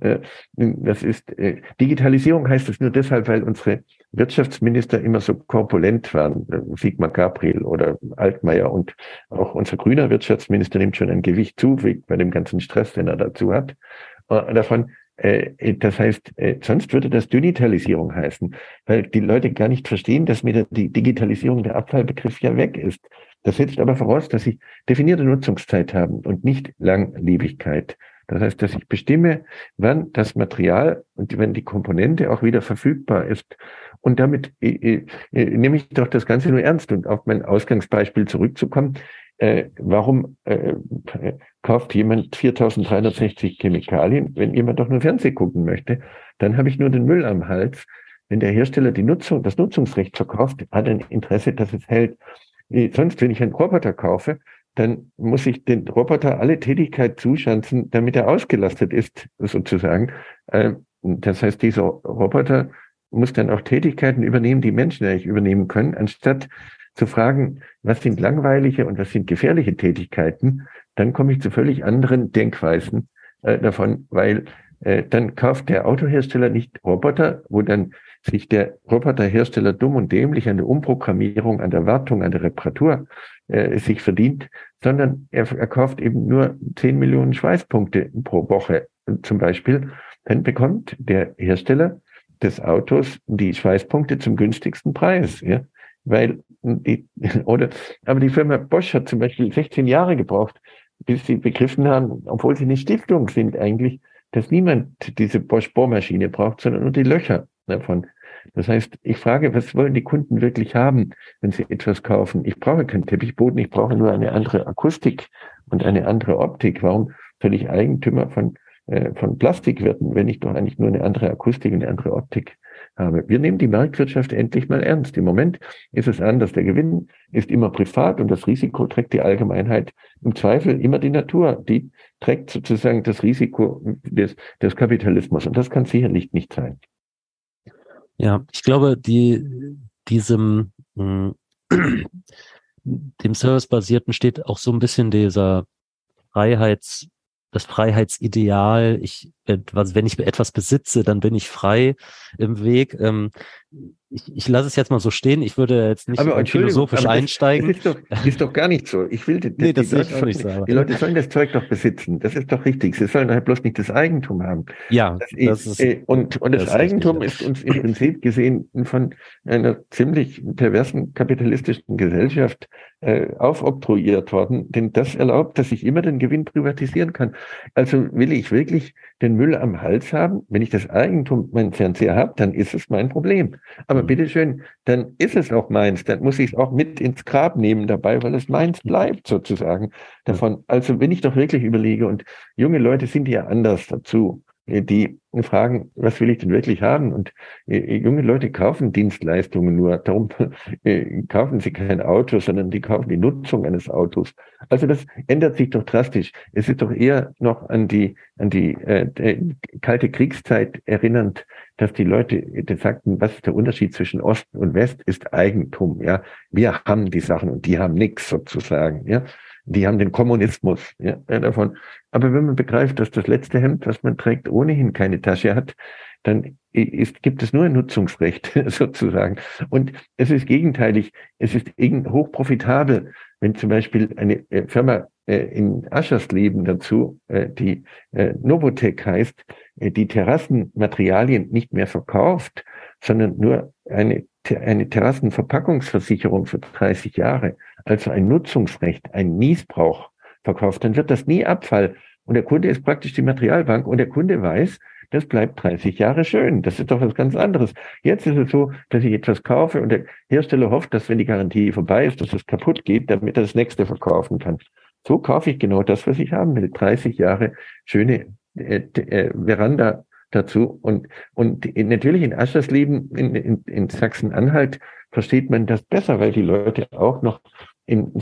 Äh, das ist äh, Digitalisierung heißt es nur deshalb, weil unsere Wirtschaftsminister immer so korpulent waren, Sigmar Gabriel oder Altmaier und auch unser grüner Wirtschaftsminister nimmt schon ein Gewicht zu bei dem ganzen Stress, den er dazu hat. Davon äh, das heißt, äh, sonst würde das Digitalisierung heißen, weil die Leute gar nicht verstehen, dass mit der Digitalisierung der Abfallbegriff ja weg ist. Das setzt aber voraus, dass sie definierte Nutzungszeit haben und nicht Langlebigkeit. Das heißt, dass ich bestimme, wann das Material und wenn die Komponente auch wieder verfügbar ist. Und damit äh, äh, nehme ich doch das Ganze nur ernst. Und auf mein Ausgangsbeispiel zurückzukommen, äh, warum äh, kauft jemand 4360 Chemikalien, wenn jemand doch nur Fernsehen gucken möchte? Dann habe ich nur den Müll am Hals. Wenn der Hersteller die Nutzung, das Nutzungsrecht verkauft, hat ein Interesse, dass es hält. Sonst, wenn ich einen Roboter kaufe, dann muss ich den Roboter alle Tätigkeit zuschanzen, damit er ausgelastet ist, sozusagen. Ähm, das heißt, dieser Roboter muss dann auch Tätigkeiten übernehmen, die Menschen eigentlich übernehmen können, anstatt zu fragen, was sind langweilige und was sind gefährliche Tätigkeiten, dann komme ich zu völlig anderen Denkweisen äh, davon, weil äh, dann kauft der Autohersteller nicht Roboter, wo dann sich der Roboterhersteller dumm und dämlich an der Umprogrammierung, an der Wartung, an der Reparatur äh, sich verdient, sondern er, er kauft eben nur 10 Millionen Schweißpunkte pro Woche zum Beispiel. Dann bekommt der Hersteller des Autos die Schweißpunkte zum günstigsten Preis. Ja? Weil die, oder, aber die Firma Bosch hat zum Beispiel 16 Jahre gebraucht, bis sie begriffen haben, obwohl sie eine Stiftung sind eigentlich, dass niemand diese Bosch-Bohrmaschine braucht, sondern nur die Löcher davon. Das heißt, ich frage, was wollen die Kunden wirklich haben, wenn sie etwas kaufen? Ich brauche keinen Teppichboden, ich brauche nur eine andere Akustik und eine andere Optik. Warum soll ich Eigentümer von, äh, von Plastik werden, wenn ich doch eigentlich nur eine andere Akustik und eine andere Optik habe? Wir nehmen die Marktwirtschaft endlich mal ernst. Im Moment ist es anders. Der Gewinn ist immer privat und das Risiko trägt die Allgemeinheit. Im Zweifel immer die Natur. Die trägt sozusagen das Risiko des, des Kapitalismus. Und das kann sicherlich nicht sein. Ja, ich glaube, die, diesem, mh, dem Service-basierten steht auch so ein bisschen dieser Freiheits, das Freiheitsideal. Ich, wenn ich etwas besitze, dann bin ich frei im Weg. Ähm, ich, ich lasse es jetzt mal so stehen. Ich würde jetzt nicht aber, philosophisch einsteigen. Das ist, doch, ist doch gar nicht so. Ich will, das, nee, das die, Leute, nicht so, die Leute sollen das Zeug doch besitzen. Das ist doch richtig. Sie sollen halt bloß nicht das Eigentum haben. Ja, das, das ist, äh, und, und das, das Eigentum richtig, ja. ist uns im Prinzip gesehen von einer ziemlich perversen kapitalistischen Gesellschaft äh, aufoktroyiert worden, denn das erlaubt, dass ich immer den Gewinn privatisieren kann. Also will ich wirklich den Müll am Hals haben. Wenn ich das Eigentum, mein Fernseher habe, dann ist es mein Problem. Aber mhm. bitteschön, dann ist es auch meins. Dann muss ich es auch mit ins Grab nehmen dabei, weil es meins bleibt sozusagen davon. Also wenn ich doch wirklich überlege und junge Leute sind ja anders dazu. Äh, die fragen, was will ich denn wirklich haben? Und äh, junge Leute kaufen Dienstleistungen nur. Darum äh, kaufen sie kein Auto, sondern die kaufen die Nutzung eines Autos. Also das ändert sich doch drastisch. Es ist doch eher noch an die an die äh, kalte Kriegszeit erinnernd, dass die Leute sagten, was ist der Unterschied zwischen Ost und West? Ist Eigentum. Ja, wir haben die Sachen und die haben nichts sozusagen. Ja, die haben den Kommunismus ja, davon. Aber wenn man begreift, dass das letzte Hemd, was man trägt, ohnehin keine Tasche hat, dann ist, gibt es nur ein Nutzungsrecht sozusagen. Und es ist gegenteilig. Es ist hochprofitabel, wenn zum Beispiel eine äh, Firma äh, in Aschersleben dazu, äh, die Novotec heißt, die Terrassenmaterialien nicht mehr verkauft, sondern nur eine, eine Terrassenverpackungsversicherung für 30 Jahre, also ein Nutzungsrecht, ein Niesbrauch verkauft, dann wird das nie Abfall. Und der Kunde ist praktisch die Materialbank und der Kunde weiß, das bleibt 30 Jahre schön. Das ist doch was ganz anderes. Jetzt ist es so, dass ich etwas kaufe und der Hersteller hofft, dass wenn die Garantie vorbei ist, dass es kaputt geht, damit er das nächste verkaufen kann. So kaufe ich genau das, was ich haben will. 30 Jahre schöne äh, äh, Veranda dazu. Und, und natürlich in Aschersleben, in, in, in Sachsen-Anhalt, versteht man das besser, weil die Leute auch noch im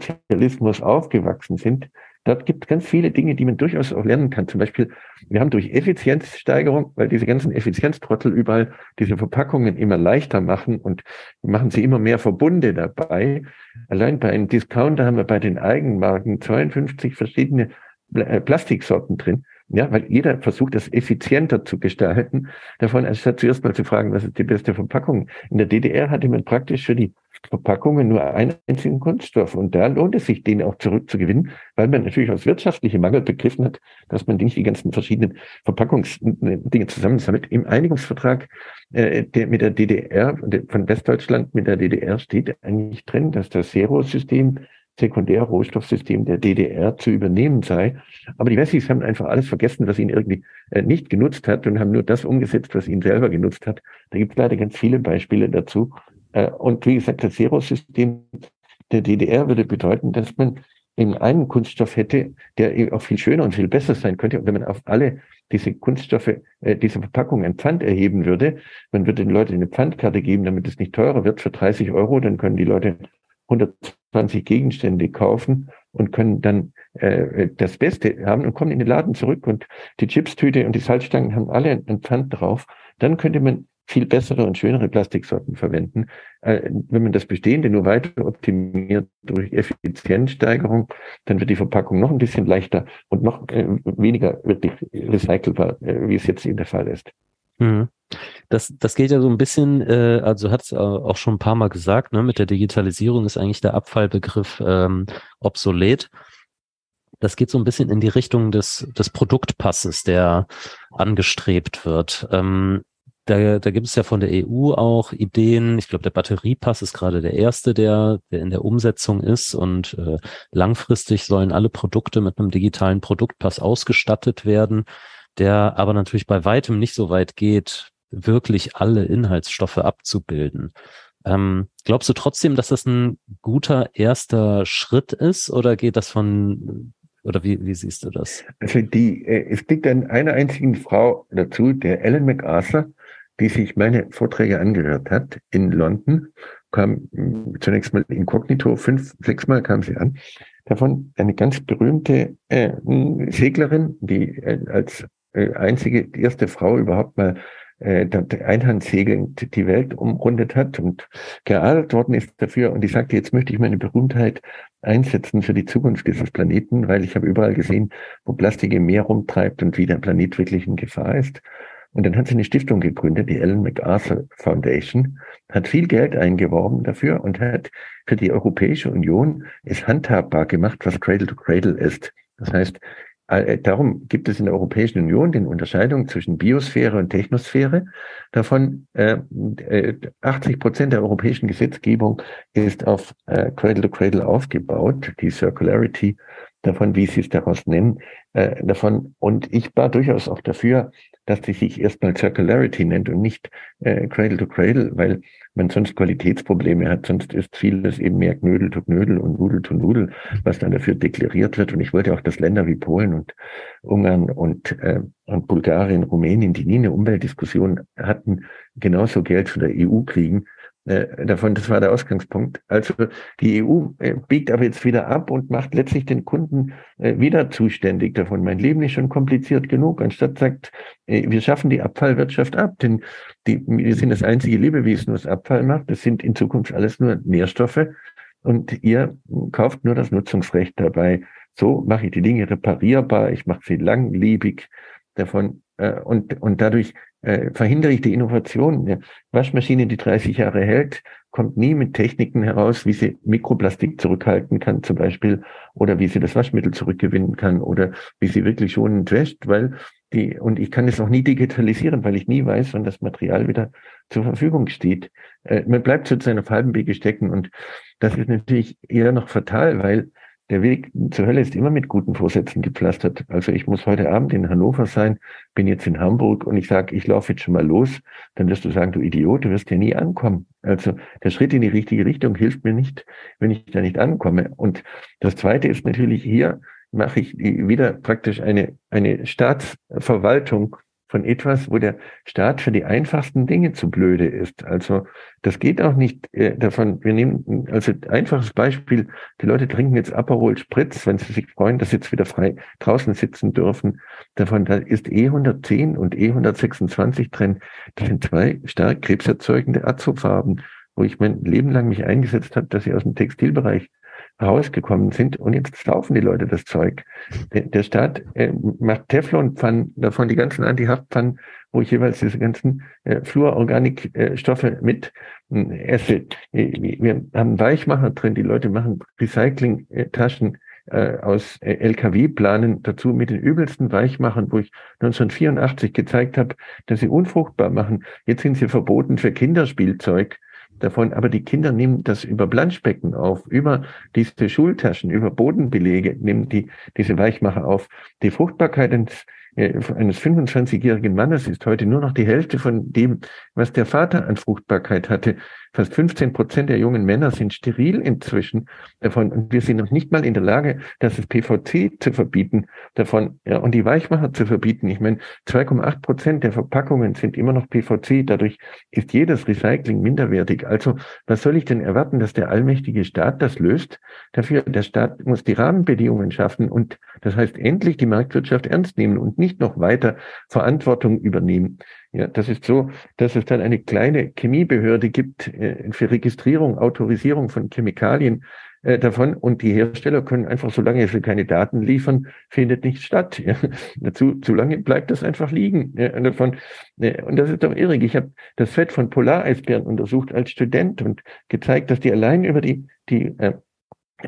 Sozialismus aufgewachsen sind. Dort gibt es ganz viele Dinge, die man durchaus auch lernen kann. Zum Beispiel, wir haben durch Effizienzsteigerung, weil diese ganzen Effizienztrottel überall diese Verpackungen immer leichter machen und machen sie immer mehr Verbunde dabei. Allein bei einem Discounter haben wir bei den Eigenmarken 52 verschiedene äh, Plastiksorten drin. Ja, weil jeder versucht, das effizienter zu gestalten. Davon, anstatt zuerst mal zu fragen, was ist die beste Verpackung. In der DDR hatte man praktisch für die Verpackungen nur einen einzigen Kunststoff. Und da lohnt es sich, den auch zurückzugewinnen, weil man natürlich aus wirtschaftlichem Mangel begriffen hat, dass man nicht die ganzen verschiedenen Verpackungsdinge zusammensammelt. Im Einigungsvertrag äh, der mit der DDR, von Westdeutschland mit der DDR steht eigentlich drin, dass das Zero-System Sekundärrohstoffsystem der DDR zu übernehmen sei. Aber die Wessis haben einfach alles vergessen, was ihnen irgendwie äh, nicht genutzt hat und haben nur das umgesetzt, was ihnen selber genutzt hat. Da gibt es leider ganz viele Beispiele dazu. Äh, und wie gesagt, das Zero-System der DDR würde bedeuten, dass man eben einen Kunststoff hätte, der auch viel schöner und viel besser sein könnte. Und wenn man auf alle diese Kunststoffe, äh, diese Verpackung ein Pfand erheben würde, man würde den Leuten eine Pfandkarte geben, damit es nicht teurer wird für 30 Euro, dann können die Leute 120 Gegenstände kaufen und können dann äh, das Beste haben und kommen in den Laden zurück und die Chipstüte und die Salzstangen haben alle ein Pfand drauf. Dann könnte man viel bessere und schönere Plastiksorten verwenden. Äh, wenn man das Bestehende nur weiter optimiert durch Effizienzsteigerung, dann wird die Verpackung noch ein bisschen leichter und noch äh, weniger wirklich recycelbar, äh, wie es jetzt in der Fall ist. Mhm. Das, das geht ja so ein bisschen, äh, also hat es auch schon ein paar Mal gesagt, ne, mit der Digitalisierung ist eigentlich der Abfallbegriff ähm, obsolet. Das geht so ein bisschen in die Richtung des, des Produktpasses, der angestrebt wird. Ähm, da, da gibt es ja von der EU auch Ideen. Ich glaube, der Batteriepass ist gerade der erste, der, der in der Umsetzung ist. Und äh, langfristig sollen alle Produkte mit einem digitalen Produktpass ausgestattet werden, der aber natürlich bei weitem nicht so weit geht, wirklich alle Inhaltsstoffe abzubilden. Ähm, glaubst du trotzdem, dass das ein guter erster Schritt ist oder geht das von oder wie, wie siehst du das? Also die, äh, es liegt an einer einzigen Frau dazu, der Ellen MacArthur, die sich meine Vorträge angehört hat in London, kam zunächst mal inkognito, fünf, sechs Mal kam sie an. Davon eine ganz berühmte äh, Seglerin, die äh, als äh, einzige, die erste Frau überhaupt mal äh, einhandsegelnd die Welt umrundet hat und geadelt worden ist dafür. Und die sagte, jetzt möchte ich meine Berühmtheit einsetzen für die Zukunft dieses Planeten, weil ich habe überall gesehen, wo Plastik im Meer rumtreibt und wie der Planet wirklich in Gefahr ist. Und dann hat sie eine Stiftung gegründet, die Ellen MacArthur Foundation, hat viel Geld eingeworben dafür und hat für die Europäische Union es handhabbar gemacht, was Cradle to Cradle ist. Das heißt, äh, darum gibt es in der Europäischen Union den Unterscheidung zwischen Biosphäre und Technosphäre. Davon äh, 80 äh, Prozent der europäischen Gesetzgebung ist auf äh, Cradle to Cradle aufgebaut, die Circularity davon, wie Sie es daraus nennen, äh, davon. Und ich war durchaus auch dafür, dass die sich erstmal Circularity nennt und nicht äh, Cradle to Cradle, weil man sonst Qualitätsprobleme hat. Sonst ist vieles eben mehr Knödel to Knödel und Nudel to Nudel, was dann dafür deklariert wird. Und ich wollte auch, dass Länder wie Polen und Ungarn und, äh, und Bulgarien, Rumänien, die nie eine Umweltdiskussion hatten, genauso Geld von der EU kriegen, äh, davon, das war der Ausgangspunkt. Also die EU äh, biegt aber jetzt wieder ab und macht letztlich den Kunden äh, wieder zuständig davon. Mein Leben ist schon kompliziert genug. Anstatt sagt, wir schaffen die Abfallwirtschaft ab, denn die, wir sind das einzige Lebewesen, was Abfall macht. Das sind in Zukunft alles nur Nährstoffe und ihr kauft nur das Nutzungsrecht dabei. So mache ich die Dinge reparierbar, ich mache sie langlebig davon und, und dadurch äh, verhindere ich die Innovation. Eine Waschmaschine, die 30 Jahre hält, kommt nie mit Techniken heraus, wie sie Mikroplastik zurückhalten kann zum Beispiel oder wie sie das Waschmittel zurückgewinnen kann oder wie sie wirklich schonend wäscht, weil die, und ich kann es auch nie digitalisieren, weil ich nie weiß, wann das Material wieder zur Verfügung steht. Äh, man bleibt sozusagen auf halbem Wege stecken und das ist natürlich eher noch fatal, weil der Weg zur Hölle ist immer mit guten Vorsätzen gepflastert. Also ich muss heute Abend in Hannover sein, bin jetzt in Hamburg und ich sage, ich laufe jetzt schon mal los, dann wirst du sagen, du Idiot, du wirst ja nie ankommen. Also der Schritt in die richtige Richtung hilft mir nicht, wenn ich da nicht ankomme. Und das Zweite ist natürlich hier, mache ich wieder praktisch eine, eine Staatsverwaltung von etwas, wo der Staat für die einfachsten Dinge zu blöde ist. Also das geht auch nicht äh, davon. Wir nehmen also einfaches Beispiel: Die Leute trinken jetzt Aperol Spritz, wenn sie sich freuen, dass sie jetzt wieder frei draußen sitzen dürfen. Davon da ist E110 und E126 drin. Das sind zwei stark krebserzeugende Azofarben, wo ich mein Leben lang mich eingesetzt habe, dass sie aus dem Textilbereich rausgekommen sind und jetzt saufen die Leute das Zeug. Der, der Staat äh, macht Teflonpfannen, davon die ganzen Antihaftpfannen, wo ich jeweils diese ganzen äh, Fluororganikstoffe äh, mit äh, esse. Wir haben Weichmacher drin, die Leute machen Recycling-Taschen äh, aus äh, LKW-Planen dazu mit den übelsten Weichmachern, wo ich 1984 gezeigt habe, dass sie unfruchtbar machen. Jetzt sind sie verboten für Kinderspielzeug davon, aber die Kinder nehmen das über Planschbecken auf, über diese Schultaschen, über Bodenbelege nehmen die diese Weichmacher auf. Die Fruchtbarkeit eines äh, eines 25-jährigen Mannes ist heute nur noch die Hälfte von dem, was der Vater an Fruchtbarkeit hatte. Fast 15 Prozent der jungen Männer sind steril inzwischen davon. Und wir sind noch nicht mal in der Lage, das PVC zu verbieten davon ja, und die Weichmacher zu verbieten. Ich meine, 2,8 Prozent der Verpackungen sind immer noch PVC. Dadurch ist jedes Recycling minderwertig. Also was soll ich denn erwarten, dass der allmächtige Staat das löst? Dafür, der Staat muss die Rahmenbedingungen schaffen und das heißt endlich die Marktwirtschaft ernst nehmen und nicht noch weiter Verantwortung übernehmen. Ja, das ist so, dass es dann eine kleine Chemiebehörde gibt äh, für Registrierung, Autorisierung von Chemikalien äh, davon und die Hersteller können einfach, solange sie keine Daten liefern, findet nichts statt. Ja. Dazu, zu lange bleibt das einfach liegen. Ja, davon, und das ist doch irrig. Ich habe das Fett von Polareisbären untersucht als Student und gezeigt, dass die allein über die, die äh,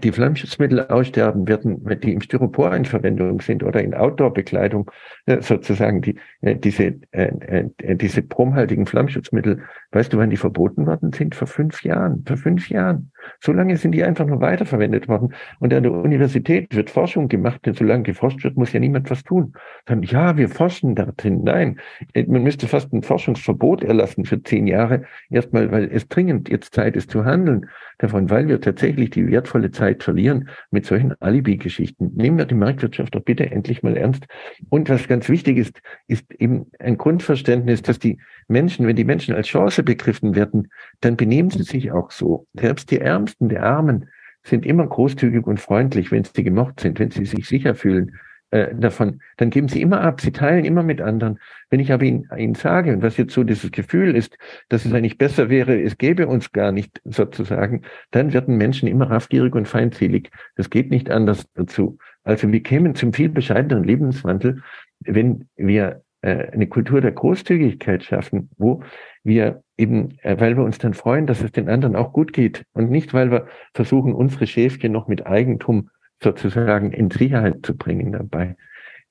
die Flammschutzmittel aussterben werden, wenn die im Styropor in Verwendung sind oder in Outdoor-Bekleidung äh, sozusagen die, äh, diese, äh, äh, diese bromhaltigen Flammschutzmittel, weißt du, wann die verboten worden sind? Vor fünf Jahren. Vor fünf Jahren. So lange sind die einfach nur weiterverwendet worden. Und an der Universität wird Forschung gemacht, denn solange geforscht wird, muss ja niemand was tun. Dann, ja, wir forschen da drin. Nein, äh, man müsste fast ein Forschungsverbot erlassen für zehn Jahre. Erstmal, weil es dringend jetzt Zeit ist zu handeln davon, weil wir tatsächlich die wertvolle Zeit verlieren mit solchen Alibi-Geschichten. Nehmen wir die Marktwirtschaft doch bitte endlich mal ernst. Und was ganz wichtig ist, ist eben ein Grundverständnis, dass die Menschen, wenn die Menschen als Chance begriffen werden, dann benehmen sie sich auch so. Selbst die Ärmsten, die Armen sind immer großzügig und freundlich, wenn sie gemocht sind, wenn sie sich sicher fühlen äh, davon, dann geben sie immer ab, sie teilen immer mit anderen. Wenn ich aber ihnen, ihnen sage, und was jetzt so dieses Gefühl ist, dass es eigentlich besser wäre, es gäbe uns gar nicht sozusagen, dann werden Menschen immer raffgierig und feindselig. Das geht nicht anders dazu. Also wir kämen zum viel bescheideneren Lebenswandel, wenn wir äh, eine Kultur der Großzügigkeit schaffen, wo wir eben, äh, weil wir uns dann freuen, dass es den anderen auch gut geht und nicht, weil wir versuchen, unsere Schäfchen noch mit Eigentum sozusagen in Sicherheit zu bringen dabei.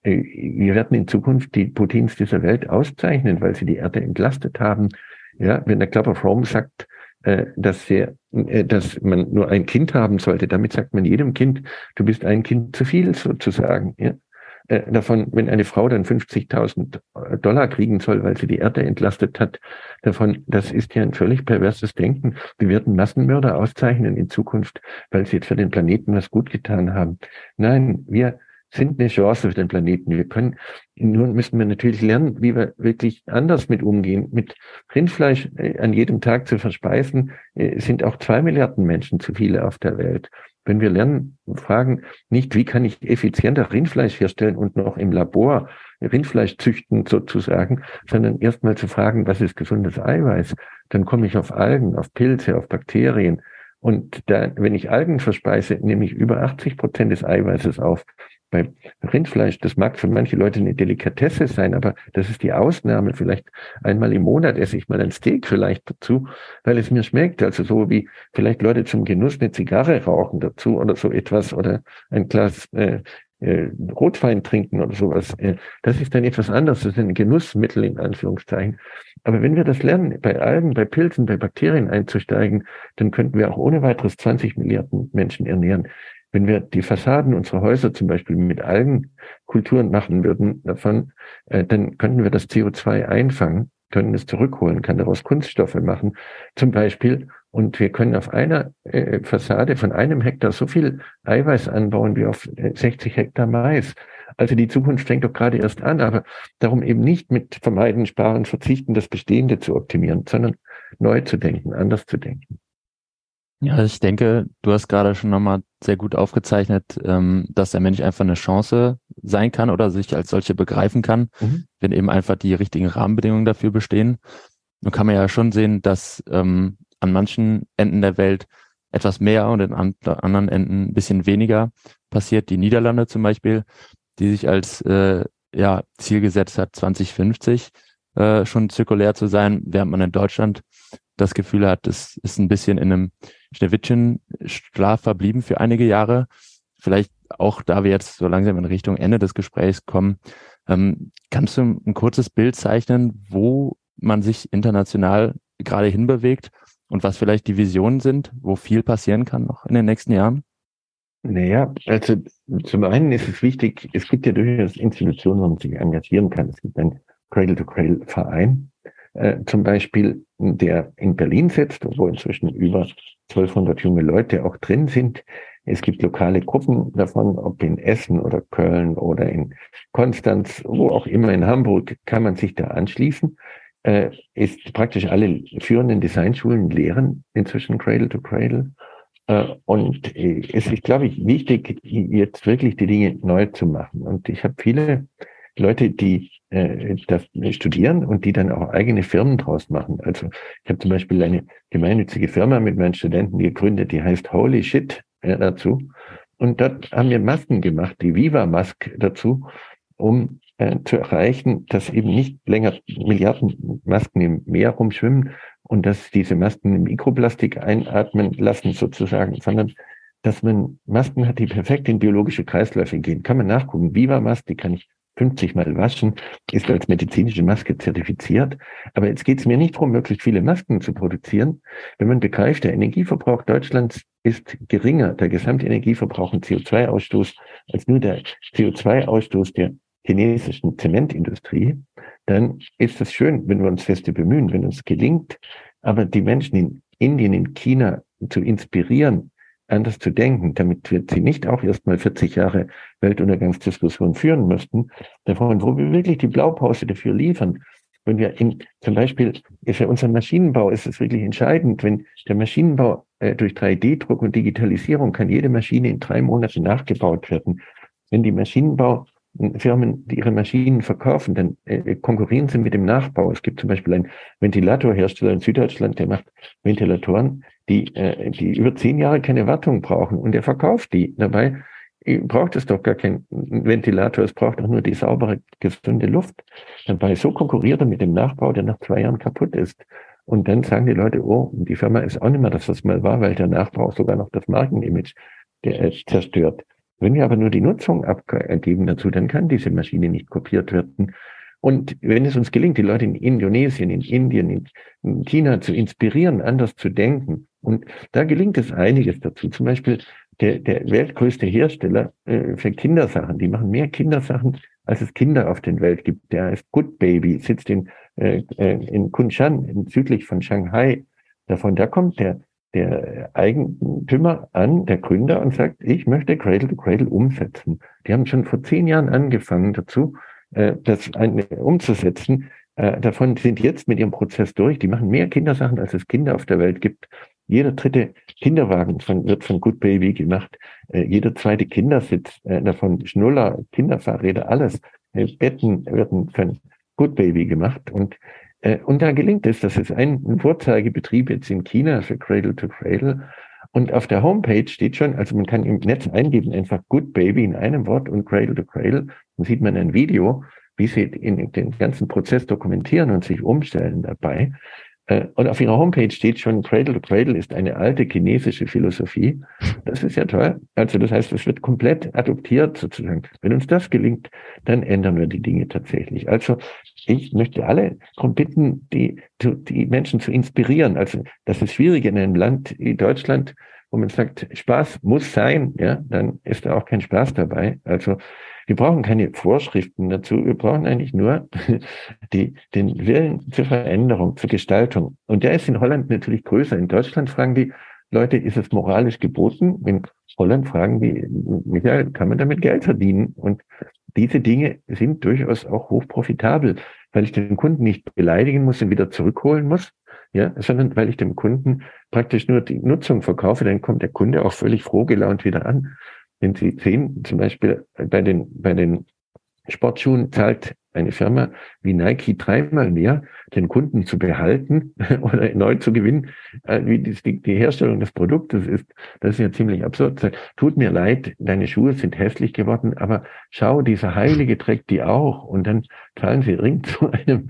Äh, wir werden in Zukunft die Putins dieser Welt auszeichnen, weil sie die Erde entlastet haben. Ja, wenn der Club of Rome sagt, äh, dass, wir, äh, dass man nur ein Kind haben sollte, damit sagt man jedem Kind, du bist ein Kind zu viel sozusagen. Ja? Davon, wenn eine Frau dann 50.000 Dollar kriegen soll, weil sie die Erde entlastet hat, davon, das ist ja ein völlig perverses Denken. Wir werden Massenmörder auszeichnen in Zukunft, weil sie jetzt für den Planeten was gut getan haben. Nein, wir sind eine Chance für den Planeten. Wir können, nun müssen wir natürlich lernen, wie wir wirklich anders mit umgehen. Mit Rindfleisch äh, an jedem Tag zu verspeisen, äh, sind auch zwei Milliarden Menschen zu viele auf der Welt. Wenn wir lernen, fragen nicht, wie kann ich effizienter Rindfleisch herstellen und noch im Labor Rindfleisch züchten sozusagen, sondern erstmal zu fragen, was ist gesundes Eiweiß? Dann komme ich auf Algen, auf Pilze, auf Bakterien. Und da, wenn ich Algen verspeise, nehme ich über 80 Prozent des Eiweißes auf. Bei Rindfleisch, das mag für manche Leute eine Delikatesse sein, aber das ist die Ausnahme. Vielleicht einmal im Monat esse ich mal ein Steak vielleicht dazu, weil es mir schmeckt. Also so wie vielleicht Leute zum Genuss eine Zigarre rauchen dazu oder so etwas oder ein Glas äh, äh, Rotwein trinken oder sowas. Äh, das ist dann etwas anderes. Das ist ein Genussmittel in Anführungszeichen. Aber wenn wir das lernen, bei Algen, bei Pilzen, bei Bakterien einzusteigen, dann könnten wir auch ohne weiteres 20 Milliarden Menschen ernähren. Wenn wir die Fassaden unserer Häuser zum Beispiel mit Algenkulturen machen würden davon, äh, dann könnten wir das CO2 einfangen, können es zurückholen, kann daraus Kunststoffe machen, zum Beispiel. Und wir können auf einer äh, Fassade von einem Hektar so viel Eiweiß anbauen wie auf 60 äh, Hektar Mais. Also die Zukunft fängt doch gerade erst an, aber darum eben nicht mit vermeiden, sparen, verzichten, das Bestehende zu optimieren, sondern neu zu denken, anders zu denken. Ja, ich denke, du hast gerade schon nochmal sehr gut aufgezeichnet, ähm, dass der Mensch einfach eine Chance sein kann oder sich als solche begreifen kann, mhm. wenn eben einfach die richtigen Rahmenbedingungen dafür bestehen. Nun kann man ja schon sehen, dass ähm, an manchen Enden der Welt etwas mehr und an anderen Enden ein bisschen weniger passiert. Die Niederlande zum Beispiel, die sich als äh, ja, Ziel gesetzt hat, 2050 äh, schon zirkulär zu sein, während man in Deutschland das Gefühl hat, es ist ein bisschen in einem Schneewittchen-Schlaf verblieben für einige Jahre. Vielleicht auch, da wir jetzt so langsam in Richtung Ende des Gesprächs kommen, ähm, kannst du ein kurzes Bild zeichnen, wo man sich international gerade hinbewegt und was vielleicht die Visionen sind, wo viel passieren kann noch in den nächsten Jahren? Naja, also zum einen ist es wichtig, es gibt ja durchaus Institutionen, wo man sich engagieren kann. Es gibt einen Cradle-to-Cradle-Verein, äh, zum Beispiel, der in Berlin sitzt, wo inzwischen über 1200 junge Leute auch drin sind. Es gibt lokale Gruppen davon, ob in Essen oder Köln oder in Konstanz, wo auch immer in Hamburg, kann man sich da anschließen. Äh, ist praktisch alle führenden Designschulen lehren inzwischen Cradle to Cradle. Äh, und äh, es ist, glaube ich, wichtig, jetzt wirklich die Dinge neu zu machen. Und ich habe viele Leute, die äh, das studieren und die dann auch eigene Firmen draus machen. Also ich habe zum Beispiel eine gemeinnützige Firma mit meinen Studenten gegründet, die heißt Holy Shit äh, dazu. Und dort haben wir Masken gemacht, die Viva Mask dazu, um äh, zu erreichen, dass eben nicht länger Milliarden Masken im Meer rumschwimmen und dass diese Masken Mikroplastik einatmen lassen sozusagen, sondern dass man Masken hat, die perfekt in biologische Kreisläufe gehen. Kann man nachgucken. Viva Mask, die kann ich 50 Mal waschen, ist als medizinische Maske zertifiziert. Aber jetzt geht es mir nicht darum, möglichst viele Masken zu produzieren. Wenn man begreift, der Energieverbrauch Deutschlands ist geringer, der Gesamtenergieverbrauch und CO2-Ausstoß, als nur der CO2-Ausstoß der chinesischen Zementindustrie, dann ist es schön, wenn wir uns feste bemühen, wenn uns gelingt, aber die Menschen in Indien, in China zu inspirieren, anders zu denken, damit wir sie nicht auch erst mal 40 Jahre Weltuntergangsdiskussion führen müssten, davon, wo wir wirklich die Blaupause dafür liefern. Wenn wir in, zum Beispiel für unseren Maschinenbau ist es wirklich entscheidend, wenn der Maschinenbau äh, durch 3D-Druck und Digitalisierung kann jede Maschine in drei Monaten nachgebaut werden. Wenn die Maschinenbaufirmen ihre Maschinen verkaufen, dann äh, konkurrieren sie mit dem Nachbau. Es gibt zum Beispiel einen Ventilatorhersteller in Süddeutschland, der macht Ventilatoren, die, äh, die über zehn Jahre keine Wartung brauchen und er verkauft die. Dabei braucht es doch gar keinen Ventilator, es braucht auch nur die saubere, gesunde Luft. Dabei so konkurriert er mit dem Nachbau, der nach zwei Jahren kaputt ist. Und dann sagen die Leute, oh, die Firma ist auch nicht mehr das, was mal war, weil der Nachbau sogar noch das Markenimage der, zerstört. Wenn wir aber nur die Nutzung abgeben dazu, dann kann diese Maschine nicht kopiert werden. Und wenn es uns gelingt, die Leute in Indonesien, in Indien, in China zu inspirieren, anders zu denken, und da gelingt es einiges dazu. Zum Beispiel der, der weltgrößte Hersteller äh, für Kindersachen. Die machen mehr Kindersachen, als es Kinder auf den Welt gibt. Der heißt Good Baby, sitzt in, äh, äh in Kunshan, südlich von Shanghai. Davon, da kommt der, der Eigentümer an, der Gründer, und sagt, ich möchte Cradle to Cradle umsetzen. Die haben schon vor zehn Jahren angefangen dazu, äh, das umzusetzen. Äh, davon sind jetzt mit ihrem Prozess durch. Die machen mehr Kindersachen, als es Kinder auf der Welt gibt. Jeder dritte Kinderwagen von, wird von Good Baby gemacht. Äh, jeder zweite Kindersitz, äh, davon Schnuller, Kinderfahrräder, alles. Äh, Betten werden von Good Baby gemacht. Und, und da gelingt es. Das ist ein, Vorzeigebetrieb jetzt in China für Cradle to Cradle. Und auf der Homepage steht schon, also man kann im Netz eingeben, einfach Good Baby in einem Wort und Cradle to Cradle. Dann sieht man ein Video, wie sie den ganzen Prozess dokumentieren und sich umstellen dabei. Äh, und auf ihrer Homepage steht schon, Cradle to Cradle ist eine alte chinesische Philosophie. Das ist ja toll. Also das heißt, es wird komplett adoptiert sozusagen. Wenn uns das gelingt, dann ändern wir die Dinge tatsächlich. Also ich möchte alle darum bitten, die, die Menschen zu inspirieren. Also das ist schwierig in einem Land wie Deutschland, wo man sagt, Spaß muss sein, ja, dann ist da auch kein Spaß dabei. Also wir brauchen keine Vorschriften dazu. Wir brauchen eigentlich nur die, den Willen zur Veränderung, zur Gestaltung. Und der ist in Holland natürlich größer. In Deutschland fragen die Leute, ist es moralisch geboten? In Holland fragen die, Michael, kann man damit Geld verdienen? Und diese Dinge sind durchaus auch hochprofitabel, weil ich den Kunden nicht beleidigen muss und wieder zurückholen muss, ja, sondern weil ich dem Kunden praktisch nur die Nutzung verkaufe, dann kommt der Kunde auch völlig froh gelaunt wieder an. Wenn Sie sehen, zum Beispiel bei den, bei den Sportschuhen zahlt eine Firma wie Nike dreimal mehr, den Kunden zu behalten oder neu zu gewinnen, äh, wie die, Herstellung des Produktes ist. Das ist ja ziemlich absurd. Tut mir leid, deine Schuhe sind hässlich geworden, aber schau, dieser Heilige trägt die auch. Und dann zahlen sie Ring zu einem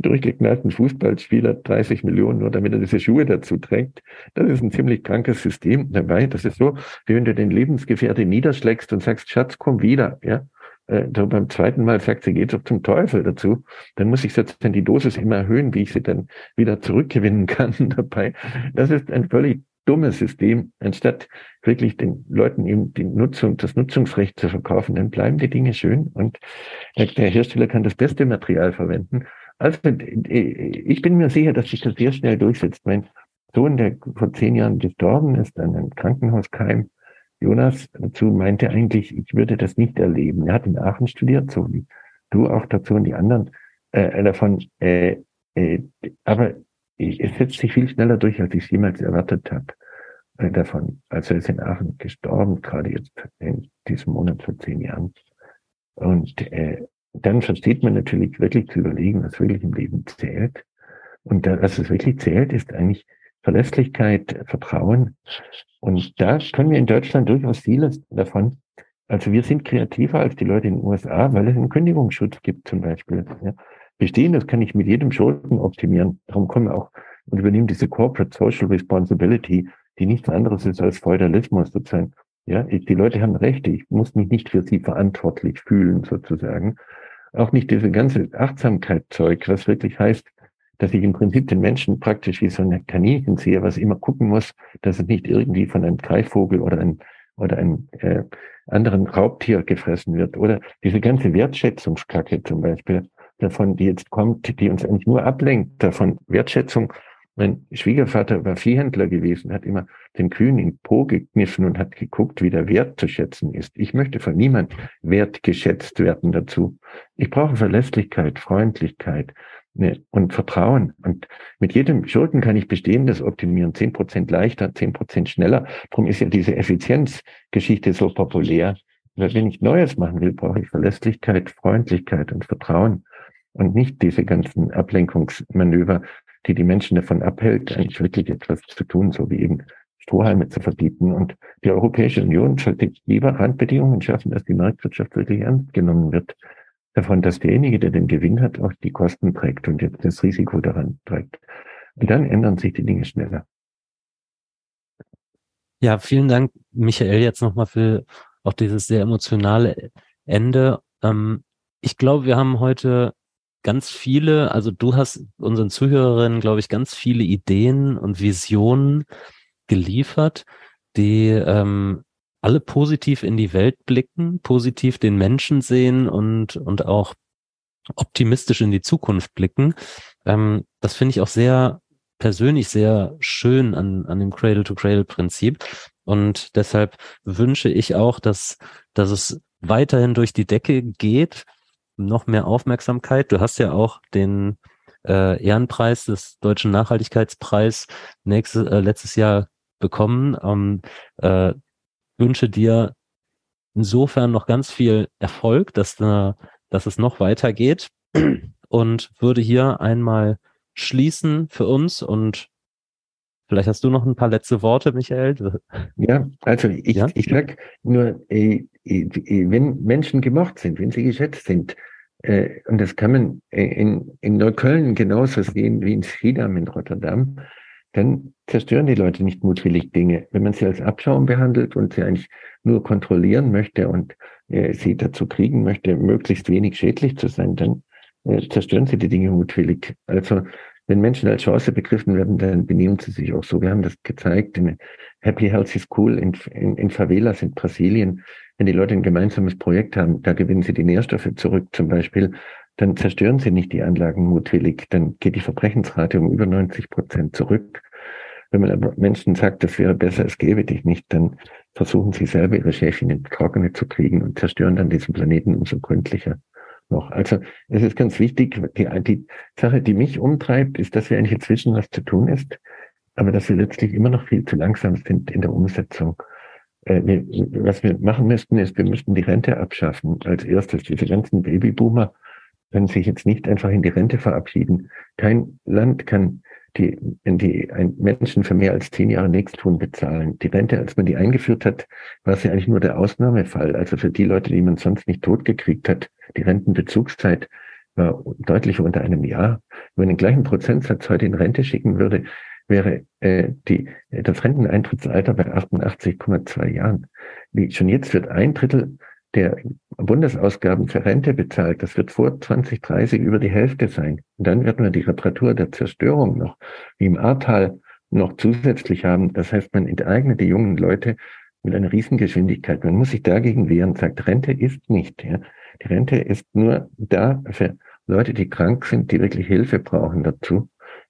durchgeknallten Fußballspieler 30 Millionen, nur damit er diese Schuhe dazu trägt. Das ist ein ziemlich krankes System dabei. Das ist so, wie wenn du den Lebensgefährte niederschlägst und sagst, Schatz, komm wieder. Ja, äh, beim zweiten Mal sagt, sie geht doch zum Teufel dazu, dann muss ich sozusagen die Dosis immer erhöhen, wie ich sie dann wieder zurückgewinnen kann dabei. Das ist ein völlig dummes System, anstatt wirklich den Leuten eben die Nutzung, das Nutzungsrecht zu verkaufen, dann bleiben die Dinge schön und der, der Hersteller kann das beste Material verwenden. Also ich bin mir sicher, dass sich das sehr schnell durchsetzt. Mein Sohn, der vor zehn Jahren gestorben ist an einem Krankenhauskeim, Jonas dazu meinte eigentlich, ich würde das nicht erleben. Er hat in Aachen studiert, so wie du auch dazu und die anderen äh, davon. Äh, äh, aber es setzt sich viel schneller durch, als ich es jemals erwartet habe äh, davon. Also er ist in Aachen gestorben, gerade jetzt in diesem Monat vor zehn Jahren. Und äh, dann versteht man natürlich wirklich zu überlegen, was wirklich im Leben zählt. Und da, was es wirklich zählt, ist eigentlich Verlässlichkeit, Vertrauen. Und da können wir in Deutschland durchaus vieles davon. Also wir sind kreativer als die Leute in den USA, weil es einen Kündigungsschutz gibt zum Beispiel. Ja. Bestehen, das kann ich mit jedem Schulden optimieren. Darum kommen wir auch und übernehmen diese Corporate Social Responsibility, die nichts anderes ist als Feudalismus sozusagen. Ja, die Leute haben Rechte. Ich muss mich nicht für sie verantwortlich fühlen sozusagen. Auch nicht diese ganze Achtsamkeitszeug, was wirklich heißt, dass ich im Prinzip den Menschen praktisch wie so ein Kaninchen sehe, was immer gucken muss, dass es nicht irgendwie von einem Greifvogel oder einem, oder einem äh, anderen Raubtier gefressen wird. Oder diese ganze Wertschätzungskacke zum Beispiel davon, die jetzt kommt, die uns eigentlich nur ablenkt davon. Wertschätzung. Mein Schwiegervater war Viehhändler gewesen, hat immer den Kühen in Po gekniffen und hat geguckt, wie der Wert zu schätzen ist. Ich möchte von niemand wertgeschätzt werden dazu. Ich brauche Verlässlichkeit, Freundlichkeit, ne, und Vertrauen. Und mit jedem Schurken kann ich Bestehendes optimieren. Zehn Prozent leichter, zehn Prozent schneller. Darum ist ja diese Effizienzgeschichte so populär. Wenn ich Neues machen will, brauche ich Verlässlichkeit, Freundlichkeit und Vertrauen und nicht diese ganzen Ablenkungsmanöver, die die Menschen davon abhält, eigentlich wirklich etwas zu tun, so wie eben Strohhalme zu verbieten. Und die Europäische Union sollte lieber Randbedingungen schaffen, dass die Marktwirtschaft wirklich ernst genommen wird davon, dass derjenige, der den Gewinn hat, auch die Kosten trägt und jetzt das Risiko daran trägt. Und dann ändern sich die Dinge schneller. Ja, vielen Dank, Michael, jetzt nochmal für auch dieses sehr emotionale Ende. Ähm, ich glaube, wir haben heute ganz viele, also du hast unseren Zuhörerinnen, glaube ich, ganz viele Ideen und Visionen geliefert, die ähm, alle positiv in die Welt blicken, positiv den Menschen sehen und, und auch optimistisch in die Zukunft blicken. Ähm, das finde ich auch sehr persönlich sehr schön an, an dem Cradle-to-Cradle-Prinzip. Und deshalb wünsche ich auch, dass, dass es weiterhin durch die Decke geht, noch mehr Aufmerksamkeit. Du hast ja auch den äh, Ehrenpreis des Deutschen Nachhaltigkeitspreis nächstes, äh, letztes Jahr bekommen. Ähm, äh, wünsche dir insofern noch ganz viel Erfolg, dass, äh, dass es noch weitergeht und würde hier einmal schließen für uns und vielleicht hast du noch ein paar letzte Worte, Michael. Ja, also ich, ja? ich sag nur, äh, äh, wenn Menschen gemocht sind, wenn sie geschätzt sind, äh, und das kann man äh, in, in Neukölln genauso sehen wie in Schiedam in Rotterdam, dann zerstören die Leute nicht mutwillig Dinge. Wenn man sie als Abschaum behandelt und sie eigentlich nur kontrollieren möchte und äh, sie dazu kriegen möchte, möglichst wenig schädlich zu sein, dann äh, zerstören sie die Dinge mutwillig. Also wenn Menschen als Chance begriffen werden, dann benehmen sie sich auch so. Wir haben das gezeigt in Happy Healthy School in, in, in Favelas in Brasilien. Wenn die Leute ein gemeinsames Projekt haben, da gewinnen sie die Nährstoffe zurück zum Beispiel dann zerstören sie nicht die Anlagen mutwillig, dann geht die Verbrechensrate um über 90 Prozent zurück. Wenn man aber Menschen sagt, das wäre besser, es gäbe dich nicht, dann versuchen sie selber ihre Schäfchen in Trockene zu kriegen und zerstören dann diesen Planeten umso gründlicher noch. Also es ist ganz wichtig, die, die Sache, die mich umtreibt, ist, dass wir eigentlich inzwischen was zu tun ist, aber dass wir letztlich immer noch viel zu langsam sind in der Umsetzung. Äh, wir, was wir machen müssten, ist, wir müssten die Rente abschaffen als erstes. Diese ganzen Babyboomer können sich jetzt nicht einfach in die Rente verabschieden. Kein Land kann die, wenn die ein Menschen für mehr als zehn Jahre nichts tun bezahlen. Die Rente, als man die eingeführt hat, war es ja eigentlich nur der Ausnahmefall. Also für die Leute, die man sonst nicht totgekriegt hat, die Rentenbezugszeit war deutlich unter einem Jahr. Wenn man den gleichen Prozentsatz heute in Rente schicken würde, wäre äh, die, das Renteneintrittsalter bei 88,2 Jahren. Wie schon jetzt wird ein Drittel der Bundesausgaben für Rente bezahlt, das wird vor 2030 über die Hälfte sein. Und dann wird man die Reparatur der Zerstörung noch, wie im Ahrtal noch zusätzlich haben. Das heißt, man enteignet die jungen Leute mit einer Riesengeschwindigkeit. Man muss sich dagegen wehren sagt, Rente ist nicht. Ja. Die Rente ist nur da für Leute, die krank sind, die wirklich Hilfe brauchen dazu.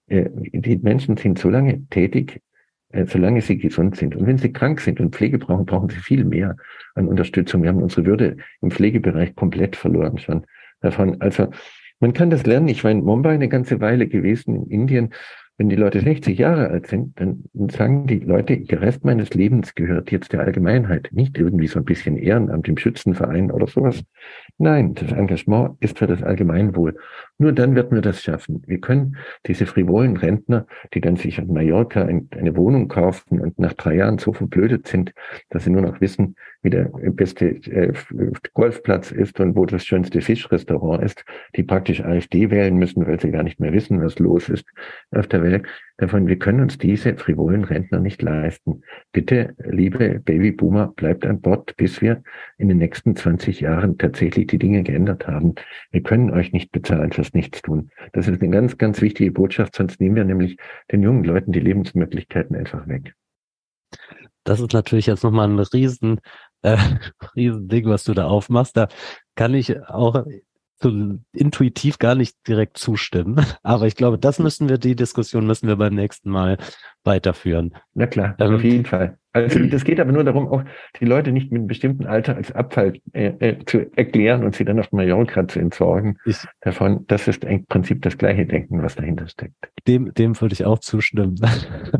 Äh, die Menschen sind so lange tätig, solange sie gesund sind. Und wenn sie krank sind und Pflege brauchen, brauchen sie viel mehr an Unterstützung. Wir haben unsere Würde im Pflegebereich komplett verloren schon davon. Also man kann das lernen. Ich war in Mumbai eine ganze Weile gewesen in Indien wenn die Leute 60 Jahre alt sind, dann sagen die Leute, der Rest meines Lebens gehört jetzt der Allgemeinheit, nicht irgendwie so ein bisschen Ehrenamt im Schützenverein oder sowas. Nein, das Engagement ist für das Allgemeinwohl. Nur dann wird man das schaffen. Wir können diese frivolen Rentner, die dann sich in Mallorca eine Wohnung kaufen und nach drei Jahren so verblödet sind, dass sie nur noch wissen, wie der beste äh, Golfplatz ist und wo das schönste Fischrestaurant ist, die praktisch AfD wählen müssen, weil sie gar nicht mehr wissen, was los ist auf der Welt. Davon, wir können uns diese frivolen Rentner nicht leisten. Bitte, liebe Babyboomer, bleibt an Bord, bis wir in den nächsten 20 Jahren tatsächlich die Dinge geändert haben. Wir können euch nicht bezahlen fürs Nichtstun. Das ist eine ganz, ganz wichtige Botschaft, sonst nehmen wir nämlich den jungen Leuten die Lebensmöglichkeiten einfach weg. Das ist natürlich jetzt nochmal ein riesen äh, Riesending, was du da aufmachst. Da kann ich auch so intuitiv gar nicht direkt zustimmen. Aber ich glaube, das müssen wir, die Diskussion müssen wir beim nächsten Mal weiterführen. Na klar, ähm, auf jeden Fall. Also das geht aber nur darum, auch die Leute nicht mit einem bestimmten Alter als Abfall äh, äh, zu erklären und sie dann auf Mallorca zu entsorgen. Ich, davon, das ist im Prinzip das gleiche Denken, was dahinter steckt. Dem, dem würde ich auch zustimmen.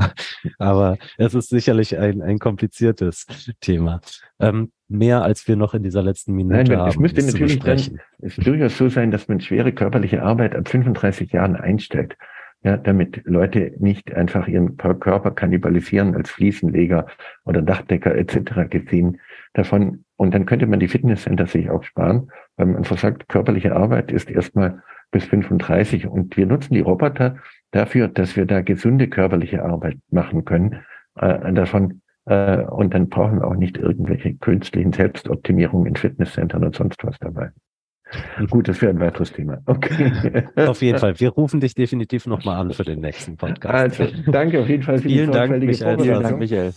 aber es ist sicherlich ein, ein kompliziertes Thema. Ähm, mehr als wir noch in dieser letzten Minute Nein, haben. Es müsste natürlich dann, es durchaus so sein, dass man schwere körperliche Arbeit ab 35 Jahren einstellt ja, damit Leute nicht einfach ihren Körper kannibalisieren als Fliesenleger oder Dachdecker etc. gesehen davon. Und dann könnte man die Fitnesscenter sich auch sparen, weil man einfach sagt, körperliche Arbeit ist erstmal bis 35 und wir nutzen die Roboter dafür, dass wir da gesunde körperliche Arbeit machen können. Äh, davon und dann brauchen wir auch nicht irgendwelche künstlichen Selbstoptimierungen in Fitnesscentern und sonst was dabei. Gut, das wäre ein weiteres Thema. Okay. Auf jeden Fall. Wir rufen dich definitiv nochmal an für den nächsten Podcast. Also, danke auf jeden Fall für Vielen die Dank, Michael. Vielen Dank, Michael.